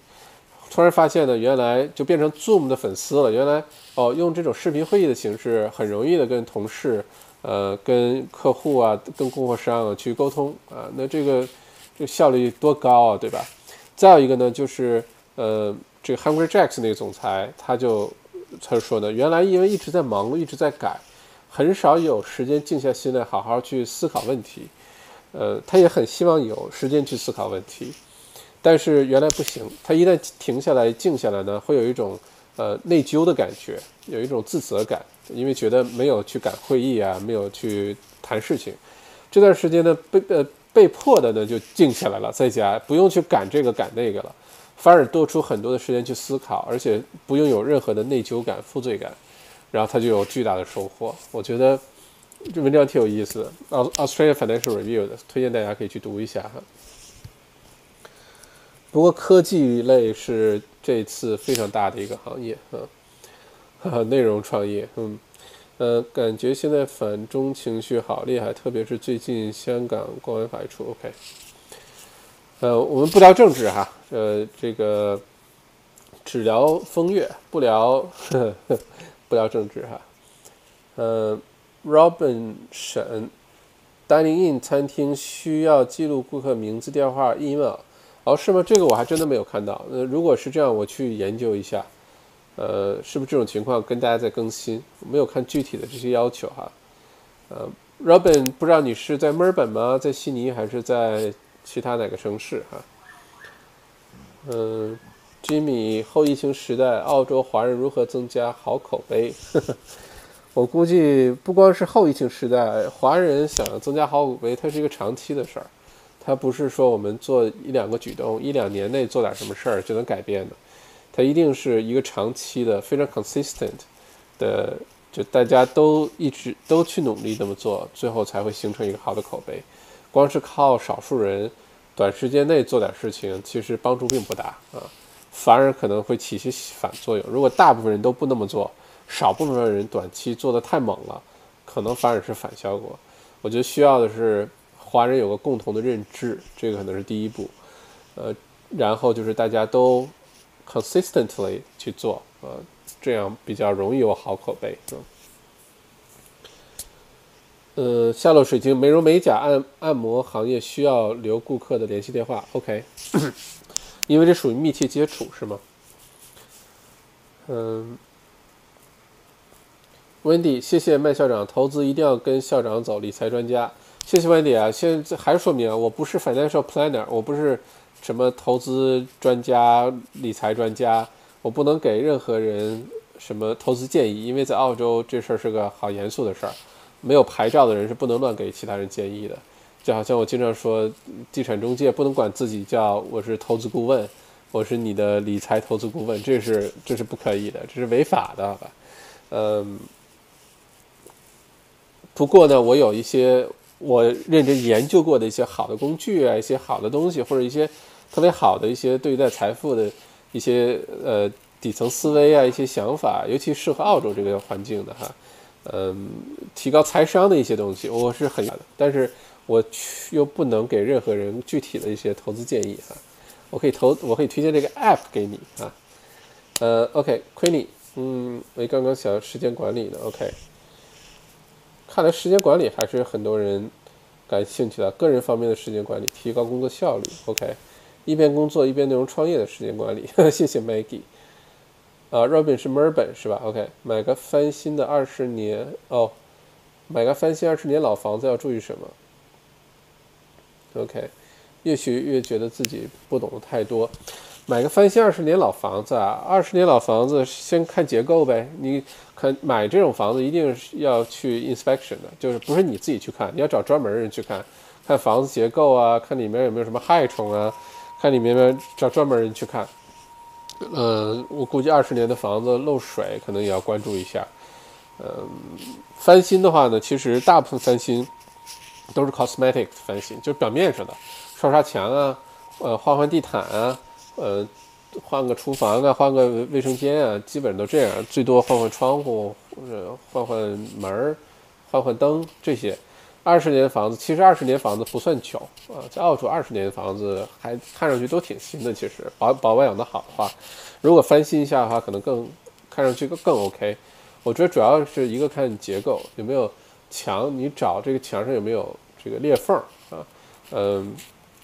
突然发现呢，原来就变成 Zoom 的粉丝了。原来哦，用这种视频会议的形式，很容易的跟同事、呃，跟客户啊，跟供货商啊去沟通啊，那这个这效率多高啊，对吧？再有一个呢，就是呃，这个 Hungry Jacks 那个总裁，他就他就说呢，原来因为一直在忙碌，一直在改，很少有时间静下心来好好去思考问题。呃，他也很希望有时间去思考问题，但是原来不行。他一旦停下来、静下来呢，会有一种呃内疚的感觉，有一种自责感，因为觉得没有去赶会议啊，没有去谈事情。这段时间呢，被呃。被迫的呢，就静下来了，在家不用去赶这个赶那个了，反而多出很多的时间去思考，而且不用有任何的内疚感、负罪感，然后他就有巨大的收获。我觉得这文章挺有意思的，《Australia Financial Review》的，推荐大家可以去读一下哈。不过科技类是这次非常大的一个行业啊，内容创业，嗯。呃，感觉现在反中情绪好厉害，特别是最近香港国安法一出，OK。呃，我们不聊政治哈，呃，这个只聊风月，不聊 不聊政治哈。呃，Robin 沈，Dining In 餐厅需要记录顾客名字、电话、email，哦，是吗？这个我还真的没有看到。呃，如果是这样，我去研究一下。呃，是不是这种情况跟大家再更新？没有看具体的这些要求哈。呃，Robin，不知道你是在墨尔本吗？在悉尼还是在其他哪个城市哈？嗯，Jimmy，后疫情时代，澳洲华人如何增加好口碑？我估计不光是后疫情时代，华人想要增加好口碑，它是一个长期的事儿，它不是说我们做一两个举动，一两年内做点什么事儿就能改变的。它一定是一个长期的、非常 consistent 的，就大家都一直都去努力这么做，最后才会形成一个好的口碑。光是靠少数人短时间内做点事情，其实帮助并不大啊，反而可能会起些反作用。如果大部分人都不那么做，少部分人短期做的太猛了，可能反而是反效果。我觉得需要的是华人有个共同的认知，这个可能是第一步。呃，然后就是大家都。consistently 去做，呃，这样比较容易有好口碑。呃，下落水晶美容美甲按按摩行业需要留顾客的联系电话，OK，因为这属于密切接触，是吗？嗯 Wendy，谢谢麦校长，投资一定要跟校长走，理财专家。谢谢 Wendy 啊，现在还是说明啊，我不是 financial planner，我不是什么投资专家、理财专家，我不能给任何人什么投资建议，因为在澳洲这事儿是个好严肃的事儿，没有牌照的人是不能乱给其他人建议的。就好像我经常说，地产中介不能管自己叫我是投资顾问，我是你的理财投资顾问，这是这是不可以的，这是违法的，好吧？嗯。不过呢，我有一些。我认真研究过的一些好的工具啊，一些好的东西，或者一些特别好的一些对待财富的一些呃底层思维啊，一些想法，尤其适合澳洲这个环境的哈，嗯，提高财商的一些东西，我是很，但是我又不能给任何人具体的一些投资建议哈。我可以投，我可以推荐这个 app 给你啊。呃，OK，Queenie，嗯，我刚刚想时间管理呢，OK。看来时间管理还是很多人感兴趣的，个人方面的时间管理，提高工作效率。OK，一边工作一边内容创业的时间管理。谢谢 Maggie。啊，Robin 是墨尔本是吧？OK，买个翻新的二十年哦，买个翻新二十年老房子要注意什么？OK，越学越觉得自己不懂得太多。买个翻新二十年老房子啊，二十年老房子先看结构呗。你看买这种房子一定是要去 inspection 的，就是不是你自己去看，你要找专门人去看，看房子结构啊，看里面有没有什么害虫啊，看里面找专门人去看。嗯，我估计二十年的房子漏水可能也要关注一下。嗯，翻新的话呢，其实大部分翻新都是 cosmetic 翻新，就表面上的，刷刷墙啊，呃，换换地毯啊。呃，换个厨房啊，换个卫生间啊，基本上都这样，最多换换窗户或者换换门儿，换换灯这些。二十年房子，其实二十年房子不算久啊，在澳洲二十年房子还看上去都挺新的。其实保保保养的好的话，如果翻新一下的话，可能更看上去更更 OK。我觉得主要是一个看结构有没有墙，你找这个墙上有没有这个裂缝啊，嗯。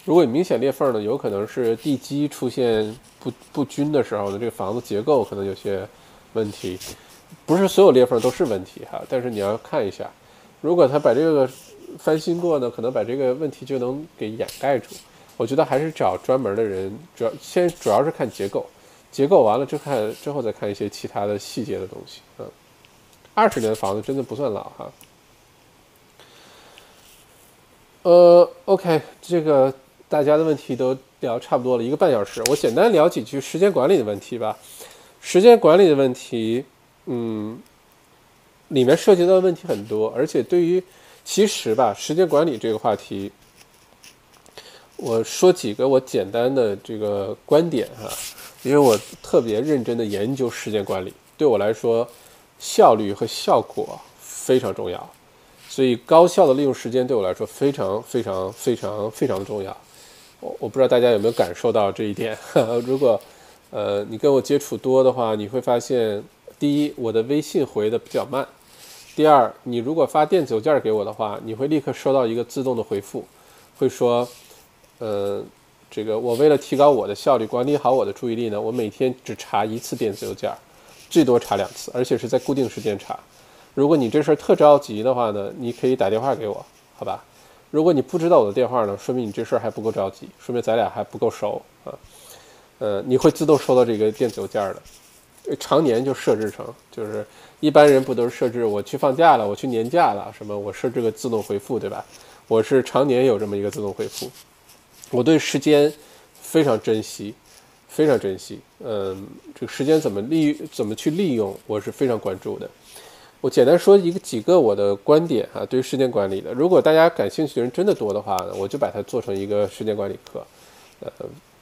如果有明显裂缝呢，有可能是地基出现不不均的时候呢，这个房子结构可能有些问题。不是所有裂缝都是问题哈，但是你要看一下。如果他把这个翻新过呢，可能把这个问题就能给掩盖住。我觉得还是找专门的人，主要先主要是看结构，结构完了之后看之后再看一些其他的细节的东西。嗯，二十年的房子真的不算老哈。呃，OK，这个。大家的问题都聊差不多了，一个半小时，我简单聊几句时间管理的问题吧。时间管理的问题，嗯，里面涉及到的问题很多，而且对于其实吧，时间管理这个话题，我说几个我简单的这个观点哈，因为我特别认真的研究时间管理，对我来说，效率和效果非常重要，所以高效的利用时间对我来说非常非常非常非常重要。我不知道大家有没有感受到这一点。如果，呃，你跟我接触多的话，你会发现，第一，我的微信回的比较慢；第二，你如果发电子邮件给我的话，你会立刻收到一个自动的回复，会说，呃，这个我为了提高我的效率，管理好我的注意力呢，我每天只查一次电子邮件，最多查两次，而且是在固定时间查。如果你这事儿特着急的话呢，你可以打电话给我，好吧？如果你不知道我的电话呢，说明你这事儿还不够着急，说明咱俩还不够熟啊。呃，你会自动收到这个电子邮件的，常年就设置成，就是一般人不都是设置我去放假了，我去年假了，什么我设置个自动回复，对吧？我是常年有这么一个自动回复，我对时间非常珍惜，非常珍惜。嗯，这个时间怎么利怎么去利用，我是非常关注的。我简单说一个几个我的观点哈，对于时间管理的。如果大家感兴趣的人真的多的话呢，我就把它做成一个时间管理课，呃，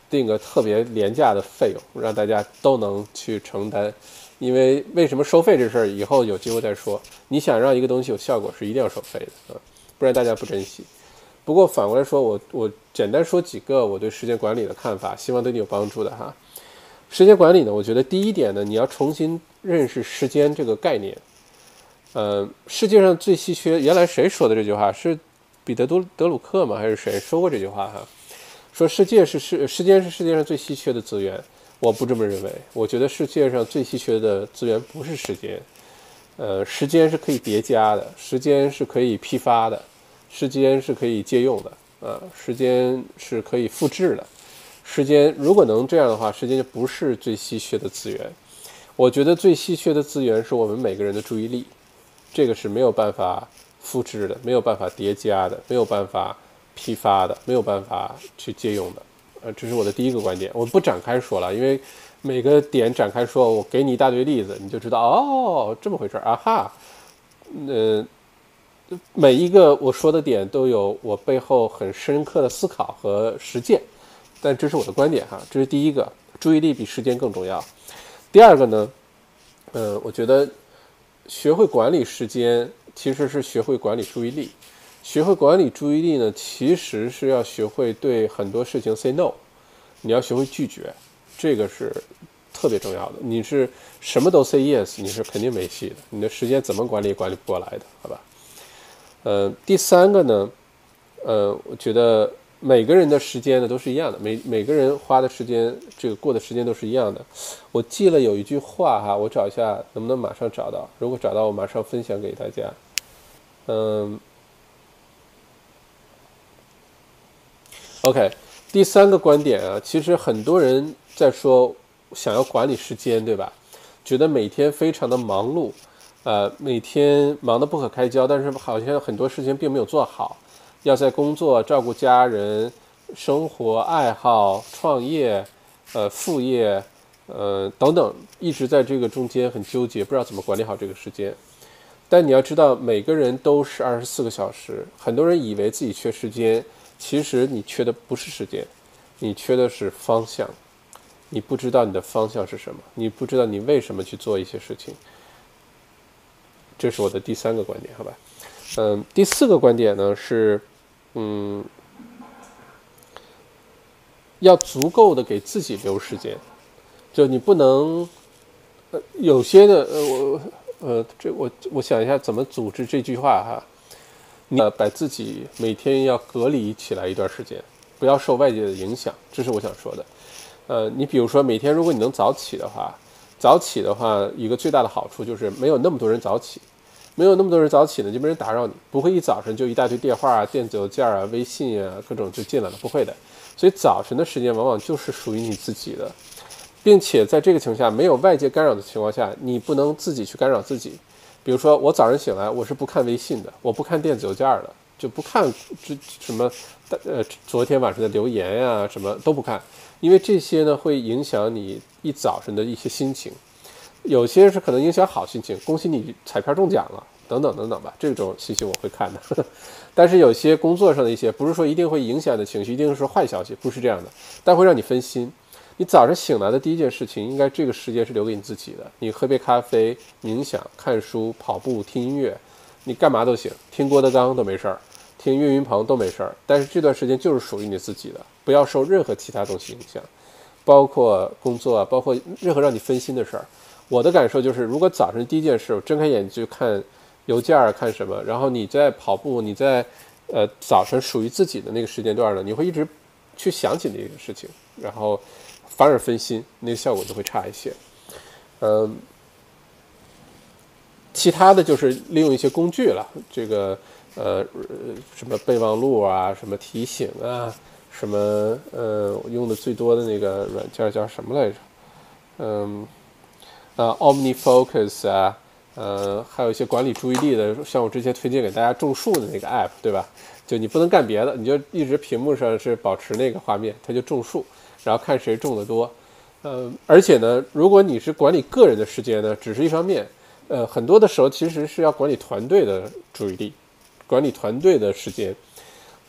定个特别廉价的费用，让大家都能去承担。因为为什么收费这事儿，以后有机会再说。你想让一个东西有效果，是一定要收费的啊，不然大家不珍惜。不过反过来说，我我简单说几个我对时间管理的看法，希望对你有帮助的哈。时间管理呢，我觉得第一点呢，你要重新认识时间这个概念。呃，世界上最稀缺，原来谁说的这句话？是彼得·德鲁克吗？还是谁说过这句话？哈，说世界是世，时间是世界上最稀缺的资源。我不这么认为，我觉得世界上最稀缺的资源不是时间，呃，时间是可以叠加的，时间是可以批发的，时间是可以借用的，呃，时间是可以复制的。时间如果能这样的话，时间就不是最稀缺的资源。我觉得最稀缺的资源是我们每个人的注意力，这个是没有办法复制的，没有办法叠加的，没有办法批发的，没有办法去借用的。呃，这是我的第一个观点，我不展开说了，因为每个点展开说，我给你一大堆例子，你就知道哦，这么回事儿啊哈。呃，每一个我说的点都有我背后很深刻的思考和实践，但这是我的观点哈，这是第一个，注意力比时间更重要。第二个呢，呃，我觉得学会管理时间其实是学会管理注意力。学会管理注意力呢，其实是要学会对很多事情 say no，你要学会拒绝，这个是特别重要的。你是什么都 say yes，你是肯定没戏的。你的时间怎么管理管理不过来的，好吧？呃，第三个呢，呃，我觉得每个人的时间呢都是一样的，每每个人花的时间，这个过的时间都是一样的。我记了有一句话哈，我找一下能不能马上找到，如果找到我马上分享给大家。嗯。OK，第三个观点啊，其实很多人在说想要管理时间，对吧？觉得每天非常的忙碌，呃，每天忙得不可开交，但是好像很多事情并没有做好，要在工作、照顾家人、生活、爱好、创业、呃，副业，呃，等等，一直在这个中间很纠结，不知道怎么管理好这个时间。但你要知道，每个人都是二十四个小时，很多人以为自己缺时间。其实你缺的不是时间，你缺的是方向。你不知道你的方向是什么，你不知道你为什么去做一些事情。这是我的第三个观点，好吧？嗯，第四个观点呢是，嗯，要足够的给自己留时间，就你不能，呃，有些的，呃，我，呃，这我我想一下怎么组织这句话哈。呃，把自己每天要隔离起来一段时间，不要受外界的影响，这是我想说的。呃，你比如说每天如果你能早起的话，早起的话，一个最大的好处就是没有那么多人早起，没有那么多人早起呢，就没人打扰你，不会一早上就一大堆电话啊、电子邮件啊、微信啊各种就进来了，不会的。所以早晨的时间往往就是属于你自己的，并且在这个情况下没有外界干扰的情况下，你不能自己去干扰自己。比如说，我早上醒来，我是不看微信的，我不看电子邮件的，就不看这什么，呃，昨天晚上的留言呀，什么都不看，因为这些呢会影响你一早晨的一些心情，有些是可能影响好心情，恭喜你彩票中奖了，等等等等吧，这种信息我会看的。但是有些工作上的一些，不是说一定会影响的情绪，一定是坏消息，不是这样的，但会让你分心。你早上醒来的第一件事情，应该这个时间是留给你自己的。你喝杯咖啡、冥想、看书、跑步、听音乐，你干嘛都行，听郭德纲都没事儿，听岳云鹏都没事儿。但是这段时间就是属于你自己的，不要受任何其他东西影响，包括工作啊，包括任何让你分心的事儿。我的感受就是，如果早晨第一件事，我睁开眼睛就看邮件儿，看什么，然后你在跑步，你在呃早晨属于自己的那个时间段呢，你会一直去想起那个事情，然后。反而分心，那个效果就会差一些。嗯，其他的就是利用一些工具了，这个呃什么备忘录啊，什么提醒啊，什么呃我用的最多的那个软件叫什么来着？嗯，呃 OmniFocus 啊，呃还有一些管理注意力的，像我之前推荐给大家种树的那个 App，对吧？就你不能干别的，你就一直屏幕上是保持那个画面，它就种树。然后看谁种的多，呃，而且呢，如果你是管理个人的时间呢，只是一方面，呃，很多的时候其实是要管理团队的注意力，管理团队的时间。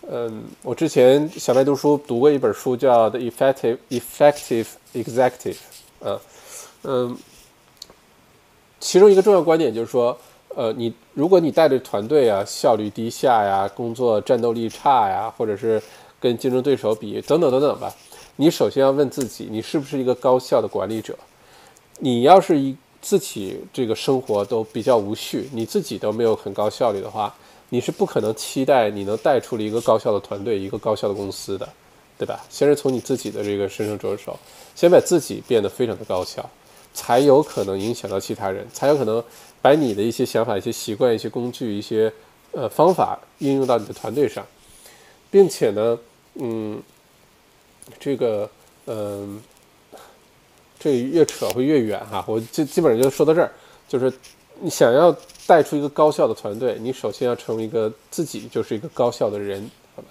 嗯，我之前小白读书读过一本书，叫《The Effective Effective Executive》，啊，嗯，其中一个重要观点就是说，呃，你如果你带着团队啊，效率低下呀，工作战斗力差呀，或者是跟竞争对手比，等等等等吧。你首先要问自己，你是不是一个高效的管理者？你要是一自己这个生活都比较无序，你自己都没有很高效率的话，你是不可能期待你能带出了一个高效的团队、一个高效的公司的，对吧？先是从你自己的这个身上着手，先把自己变得非常的高效，才有可能影响到其他人，才有可能把你的一些想法、一些习惯、一些工具、一些呃方法应用到你的团队上，并且呢，嗯，这个，嗯，这越扯会越远哈，我基基本上就说到这儿，就是你想要带出一个高效的团队，你首先要成为一个自己就是一个高效的人，好吧？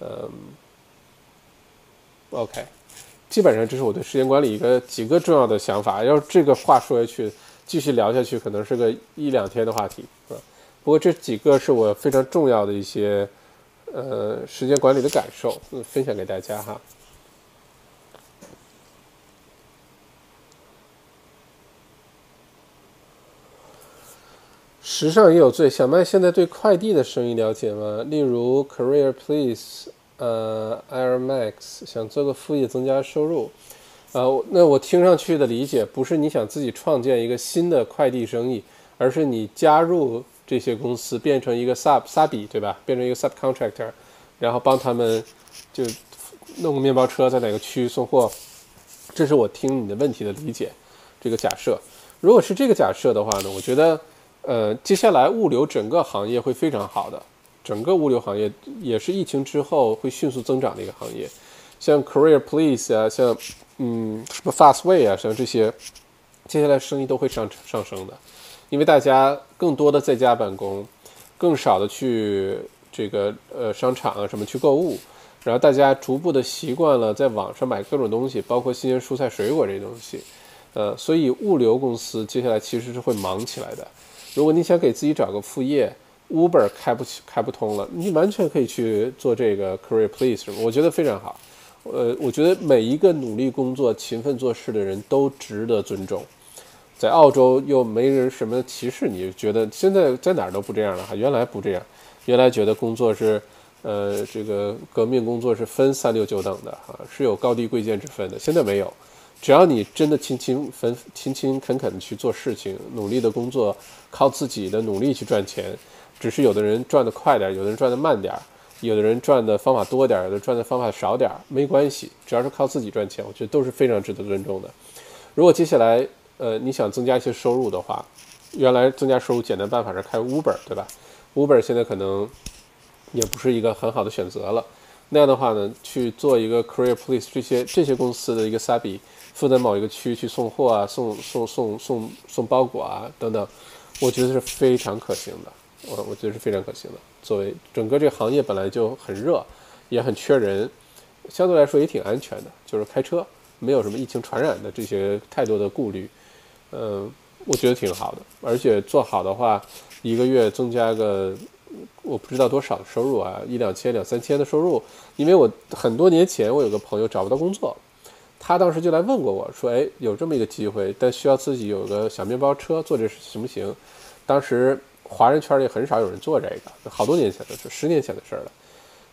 嗯，OK。基本上这是我对时间管理一个几个重要的想法。要是这个话说下去，继续聊下去，可能是个一两天的话题啊。不过这几个是我非常重要的一些呃时间管理的感受，分享给大家哈。时尚也有罪，小麦现在对快递的生意了解吗？例如 Career Please。呃，Air Max 想做个副业增加收入，呃，那我听上去的理解不是你想自己创建一个新的快递生意，而是你加入这些公司变成一个 sub sub 对吧？变成一个 subcontractor，然后帮他们就弄个面包车在哪个区域送货，这是我听你的问题的理解，这个假设。如果是这个假设的话呢，我觉得呃，接下来物流整个行业会非常好的。整个物流行业也是疫情之后会迅速增长的一个行业，像 Career Please 啊，像嗯什么 Fastway 啊，像这些，接下来生意都会上上升的，因为大家更多的在家办公，更少的去这个呃商场啊什么去购物，然后大家逐步的习惯了在网上买各种东西，包括新鲜蔬菜水果这些东西，呃，所以物流公司接下来其实是会忙起来的。如果你想给自己找个副业，Uber 开不起，开不通了，你完全可以去做这个 Career Please，我觉得非常好。呃，我觉得每一个努力工作、勤奋做事的人都值得尊重。在澳洲又没人什么歧视，你觉得现在在哪儿都不这样了哈？原来不这样，原来觉得工作是，呃，这个革命工作是分三六九等的哈，是有高低贵贱之分的。现在没有，只要你真的勤勤奋、勤勤恳恳的去做事情，努力的工作，靠自己的努力去赚钱。只是有的人赚得快点，有的人赚得慢点，有的人赚的方法多点，有的赚的方法少点，没关系，只要是靠自己赚钱，我觉得都是非常值得尊重的。如果接下来，呃，你想增加一些收入的话，原来增加收入简单办法是开 Uber，对吧？Uber 现在可能也不是一个很好的选择了。那样的话呢，去做一个 Career Please 这些这些公司的一个 Sabi，负责某一个区去送货啊，送送送送送包裹啊等等，我觉得是非常可行的。我我觉得是非常可行的。作为整个这个行业本来就很热，也很缺人，相对来说也挺安全的。就是开车没有什么疫情传染的这些太多的顾虑，嗯，我觉得挺好的。而且做好的话，一个月增加个我不知道多少的收入啊，一两千、两三千的收入。因为我很多年前我有个朋友找不到工作，他当时就来问过我说：“哎，有这么一个机会，但需要自己有个小面包车，做这行不行？”当时。华人圈里很少有人做这个，好多年前的事，十年前的事了。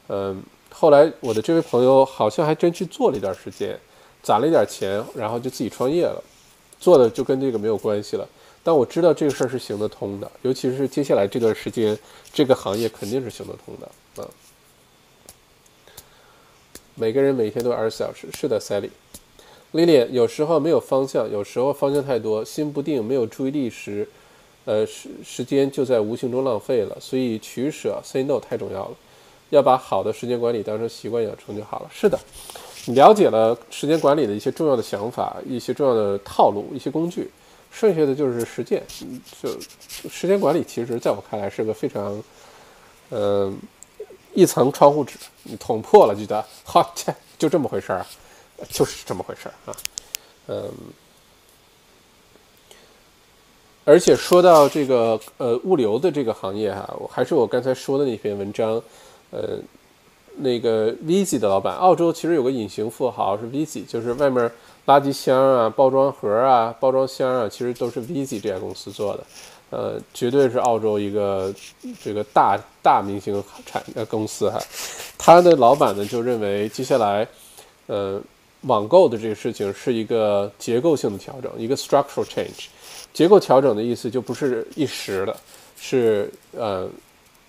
嗯，后来我的这位朋友好像还真去做了一段时间，攒了一点钱，然后就自己创业了，做的就跟这个没有关系了。但我知道这个事儿是行得通的，尤其是接下来这段时间，这个行业肯定是行得通的啊。每个人每天都二十四小时，是的，Sally。Lily，有时候没有方向，有时候方向太多，心不定，没有注意力时。呃，时时间就在无形中浪费了，所以取舍 say no 太重要了，要把好的时间管理当成习惯养成就好了。是的，你了解了时间管理的一些重要的想法、一些重要的套路、一些工具，剩下的就是实践。就时间管理，其实在我看来是个非常，嗯，一层窗户纸，捅破了，觉得 好，切，就这么回事儿，就是这么回事儿啊，嗯。而且说到这个呃物流的这个行业哈，我还是我刚才说的那篇文章，呃，那个 Vizi 的老板，澳洲其实有个隐形富豪是 Vizi，就是外面垃圾箱啊、包装盒啊、包装箱啊，其实都是 Vizi 这家公司做的，呃，绝对是澳洲一个这个大大明星产呃公司哈。他的老板呢就认为接下来，呃，网购的这个事情是一个结构性的调整，一个 structural change。结构调整的意思就不是一时的，是呃，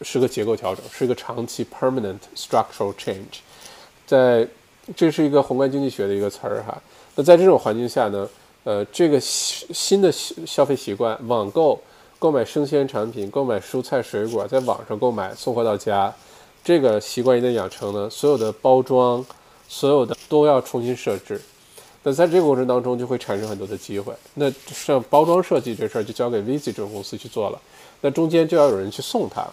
是个结构调整，是一个长期 permanent structural change。在这是一个宏观经济学的一个词儿哈。那在这种环境下呢，呃，这个新的消费习惯，网购购买生鲜产品，购买蔬菜水果，在网上购买送货到家，这个习惯一旦养成呢，所有的包装，所有的都要重新设置。那在这个过程当中，就会产生很多的机会。那像包装设计这事儿，就交给 Visi 这种公司去做了。那中间就要有人去送它，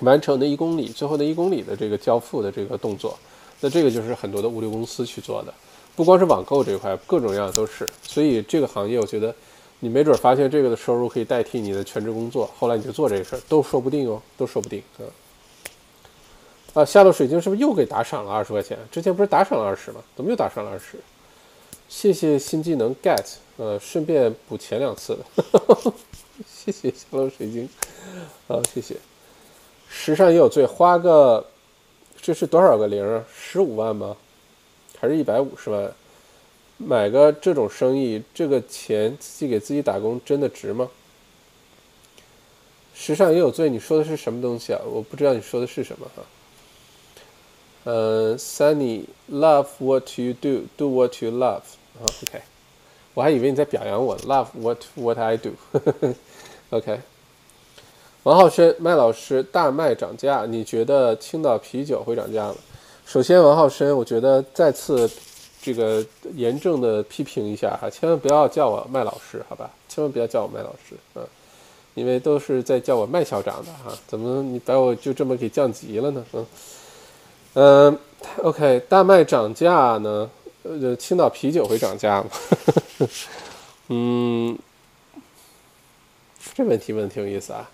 完成那一公里，最后那一公里的这个交付的这个动作。那这个就是很多的物流公司去做的。不光是网购这块，各种各样都是。所以这个行业，我觉得你没准发现这个的收入可以代替你的全职工作，后来你就做这个事儿，都说不定哦，都说不定啊。啊，下落水晶是不是又给打赏了二十块钱？之前不是打赏了二十吗？怎么又打赏了二十？谢谢新技能 get，呃，顺便补前两次的，谢谢下落水晶，好，谢谢。时尚也有罪，花个这是多少个零啊？十五万吗？还是一百五十万，买个这种生意，这个钱自己给自己打工真的值吗？时尚也有罪，你说的是什么东西啊？我不知道你说的是什么哈。呃，Sunny，love what you do，do what you love。OK，我还以为你在表扬我，love what what I do。OK，王浩轩，麦老师，大麦涨价，你觉得青岛啤酒会涨价吗？首先，王浩生，我觉得再次这个严正的批评一下哈，千万不要叫我麦老师，好吧？千万不要叫我麦老师，嗯，因为都是在叫我麦校长的哈，怎么你把我就这么给降级了呢？嗯，嗯，OK，大麦涨价呢？呃，青岛啤酒会涨价吗？嗯，这问题问的挺有意思啊。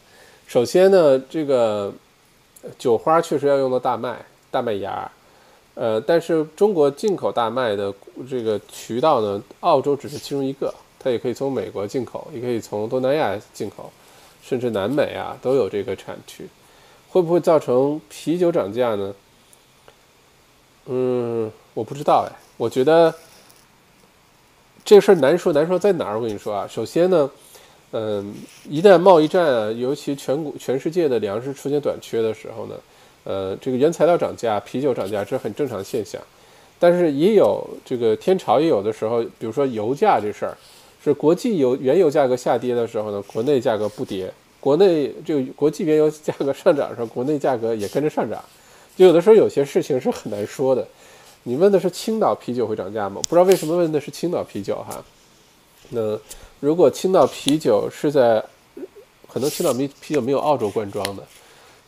首先呢，这个酒花确实要用到大麦、大麦芽。呃，但是中国进口大麦的这个渠道呢，澳洲只是其中一个，它也可以从美国进口，也可以从东南亚进口，甚至南美啊都有这个产区。会不会造成啤酒涨价呢？嗯，我不知道哎。我觉得这事儿难说，难说在哪儿？我跟你说啊，首先呢，嗯，一旦贸易战啊，尤其全国全世界的粮食出现短缺的时候呢。呃，这个原材料涨价，啤酒涨价，这很正常现象。但是也有这个天朝也有的时候，比如说油价这事儿，是国际油原油价格下跌的时候呢，国内价格不跌；国内这个国际原油价格上涨的时候，国内价格也跟着上涨。就有的时候有些事情是很难说的。你问的是青岛啤酒会涨价吗？不知道为什么问的是青岛啤酒哈。那如果青岛啤酒是在，可能青岛啤啤酒没有澳洲罐装的。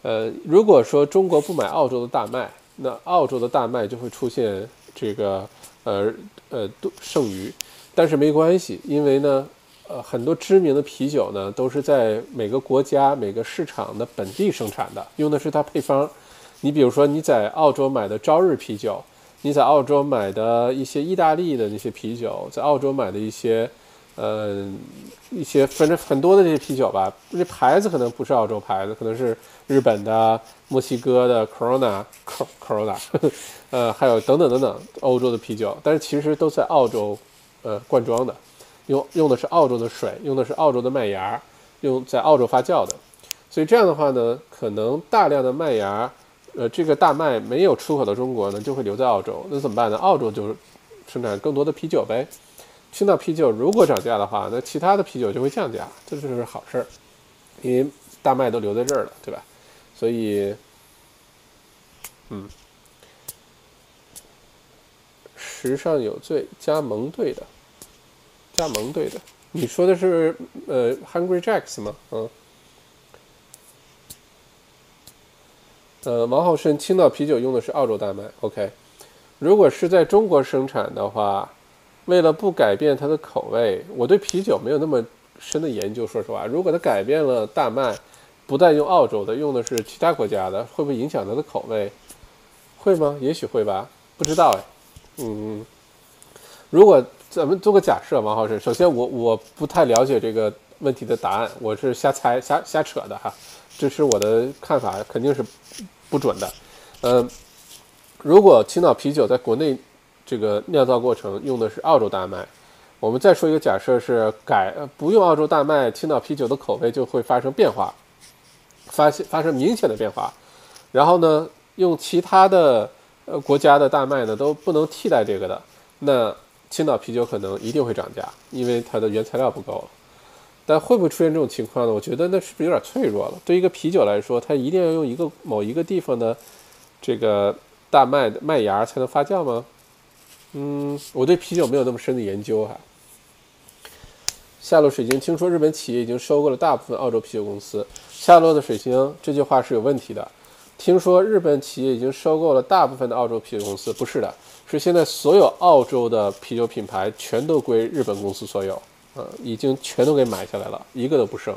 呃，如果说中国不买澳洲的大麦，那澳洲的大麦就会出现这个呃呃剩余，但是没关系，因为呢，呃很多知名的啤酒呢都是在每个国家每个市场的本地生产的，用的是它配方。你比如说你在澳洲买的朝日啤酒，你在澳洲买的一些意大利的那些啤酒，在澳洲买的一些。呃，一些反正很多的这些啤酒吧，这牌子可能不是澳洲牌子，可能是日本的、墨西哥的 Corona、Corona，呃，还有等等等等欧洲的啤酒，但是其实都在澳洲，呃，灌装的，用用的是澳洲的水，用的是澳洲的麦芽，用在澳洲发酵的，所以这样的话呢，可能大量的麦芽，呃，这个大麦没有出口到中国呢，就会留在澳洲，那怎么办呢？澳洲就生产更多的啤酒呗。青岛啤酒如果涨价的话，那其他的啤酒就会降价，这就是好事儿，因为大麦都留在这儿了，对吧？所以，嗯，时尚有罪，加盟队的，加盟队的，你说的是呃，Hungry Jacks 吗？嗯，呃，王浩生，青岛啤酒用的是澳洲大麦，OK，如果是在中国生产的话。为了不改变它的口味，我对啤酒没有那么深的研究。说实话，如果它改变了大麦，不再用澳洲的，用的是其他国家的，会不会影响它的口味？会吗？也许会吧，不知道哎。嗯，如果咱们做个假设，王老师，首先我我不太了解这个问题的答案，我是瞎猜瞎瞎扯的哈，这是我的看法，肯定是不准的。呃，如果青岛啤酒在国内。这个酿造过程用的是澳洲大麦，我们再说一个假设是改不用澳洲大麦，青岛啤酒的口味就会发生变化，发现发生明显的变化。然后呢，用其他的呃国家的大麦呢都不能替代这个的，那青岛啤酒可能一定会涨价，因为它的原材料不够了。但会不会出现这种情况呢？我觉得那是不是有点脆弱了？对一个啤酒来说，它一定要用一个某一个地方的这个大麦的麦芽才能发酵吗？嗯，我对啤酒没有那么深的研究哈。夏洛水晶听说日本企业已经收购了大部分澳洲啤酒公司。夏洛的水晶这句话是有问题的。听说日本企业已经收购了大部分的澳洲啤酒公司，不是的，是现在所有澳洲的啤酒品牌全都归日本公司所有。呃，已经全都给买下来了，一个都不剩。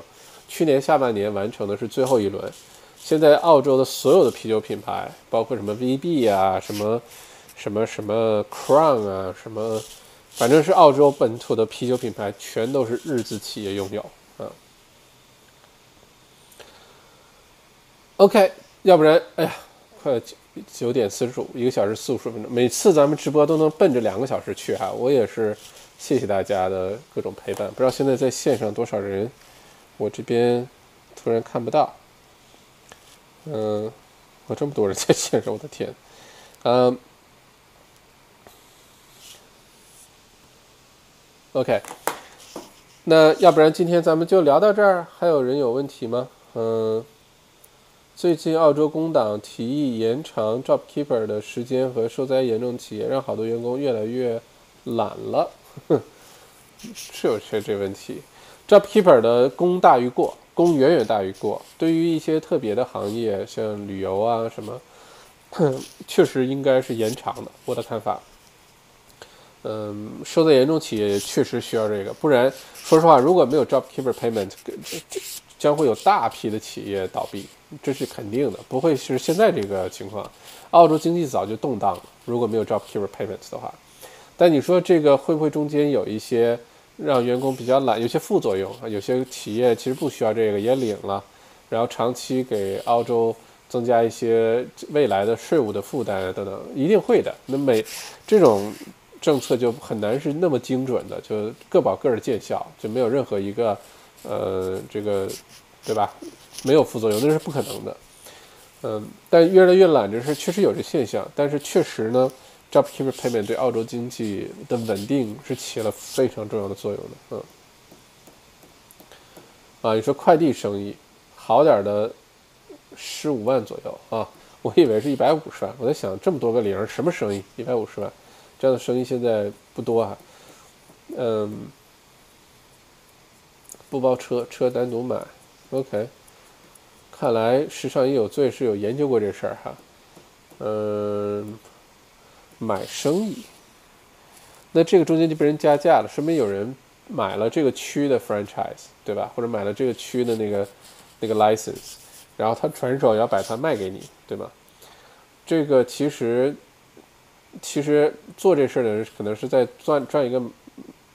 去年下半年完成的是最后一轮。现在澳洲的所有的啤酒品牌，包括什么 VB 啊，什么什么什么 Crown 啊，什么，反正是澳洲本土的啤酒品牌，全都是日资企业拥有。啊，OK，要不然，哎呀，快九九点四十五，一个小时四五十分钟，每次咱们直播都能奔着两个小时去哈，我也是。谢谢大家的各种陪伴，不知道现在在线上多少人，我这边突然看不到。嗯，我这么多人在线上，我的天，嗯，OK，那要不然今天咱们就聊到这儿，还有人有问题吗？嗯，最近澳洲工党提议延长 JobKeeper 的时间和受灾严重企业，让好多员工越来越懒了。哼，是有些这问题。JobKeeper 的功大于过，功远远大于过。对于一些特别的行业，像旅游啊什么，确实应该是延长的。我的看法。嗯，受灾严重企业确实需要这个，不然，说实话，如果没有 JobKeeper Payment，将会有大批的企业倒闭，这是肯定的，不会是现在这个情况。澳洲经济早就动荡了，如果没有 JobKeeper Payment 的话。但你说这个会不会中间有一些让员工比较懒，有些副作用啊？有些企业其实不需要这个也领了，然后长期给澳洲增加一些未来的税务的负担等等，一定会的。那每这种政策就很难是那么精准的，就各保各的见效，就没有任何一个呃这个对吧？没有副作用那是不可能的。嗯，但越来越懒这事确实有这现象，但是确实呢。JobKeeper Payment 对澳洲经济的稳定是起了非常重要的作用的，嗯，啊，你说快递生意好点的十五万左右啊，我以为是一百五十万，我在想这么多个零，什么生意一百五十万？这样的生意现在不多啊，嗯，不包车，车单独买，OK，看来时尚也有罪是有研究过这事儿哈，嗯。买生意，那这个中间就被人加价了，说明有人买了这个区的 franchise，对吧？或者买了这个区的那个那个 license，然后他转手要把它卖给你，对吗？这个其实其实做这事儿的人可能是在赚赚一个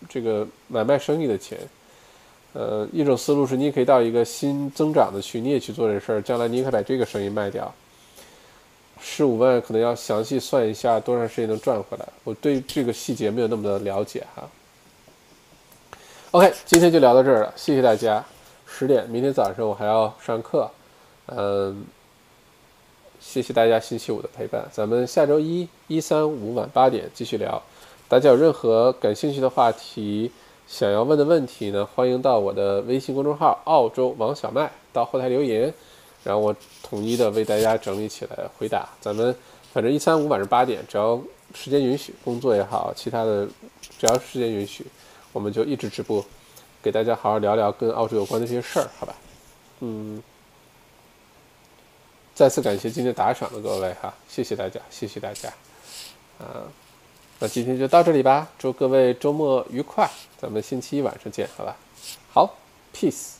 这个买卖生意的钱。呃，一种思路是，你也可以到一个新增长的区，你也去做这事儿，将来你也可以把这个生意卖掉。十五万可能要详细算一下多长时间能赚回来，我对这个细节没有那么的了解哈。OK，今天就聊到这儿了，谢谢大家。十点，明天早上我还要上课，嗯，谢谢大家星期五的陪伴，咱们下周一、一三五晚八点继续聊。大家有任何感兴趣的话题，想要问的问题呢，欢迎到我的微信公众号“澳洲王小麦”到后台留言。然后我统一的为大家整理起来回答，咱们反正一三五晚上八点，只要时间允许，工作也好，其他的只要时间允许，我们就一直直播，给大家好好聊聊跟澳洲有关的这些事儿，好吧？嗯，再次感谢今天打赏的各位哈，谢谢大家，谢谢大家，啊，那今天就到这里吧，祝各位周末愉快，咱们星期一晚上见，好吧？好，peace。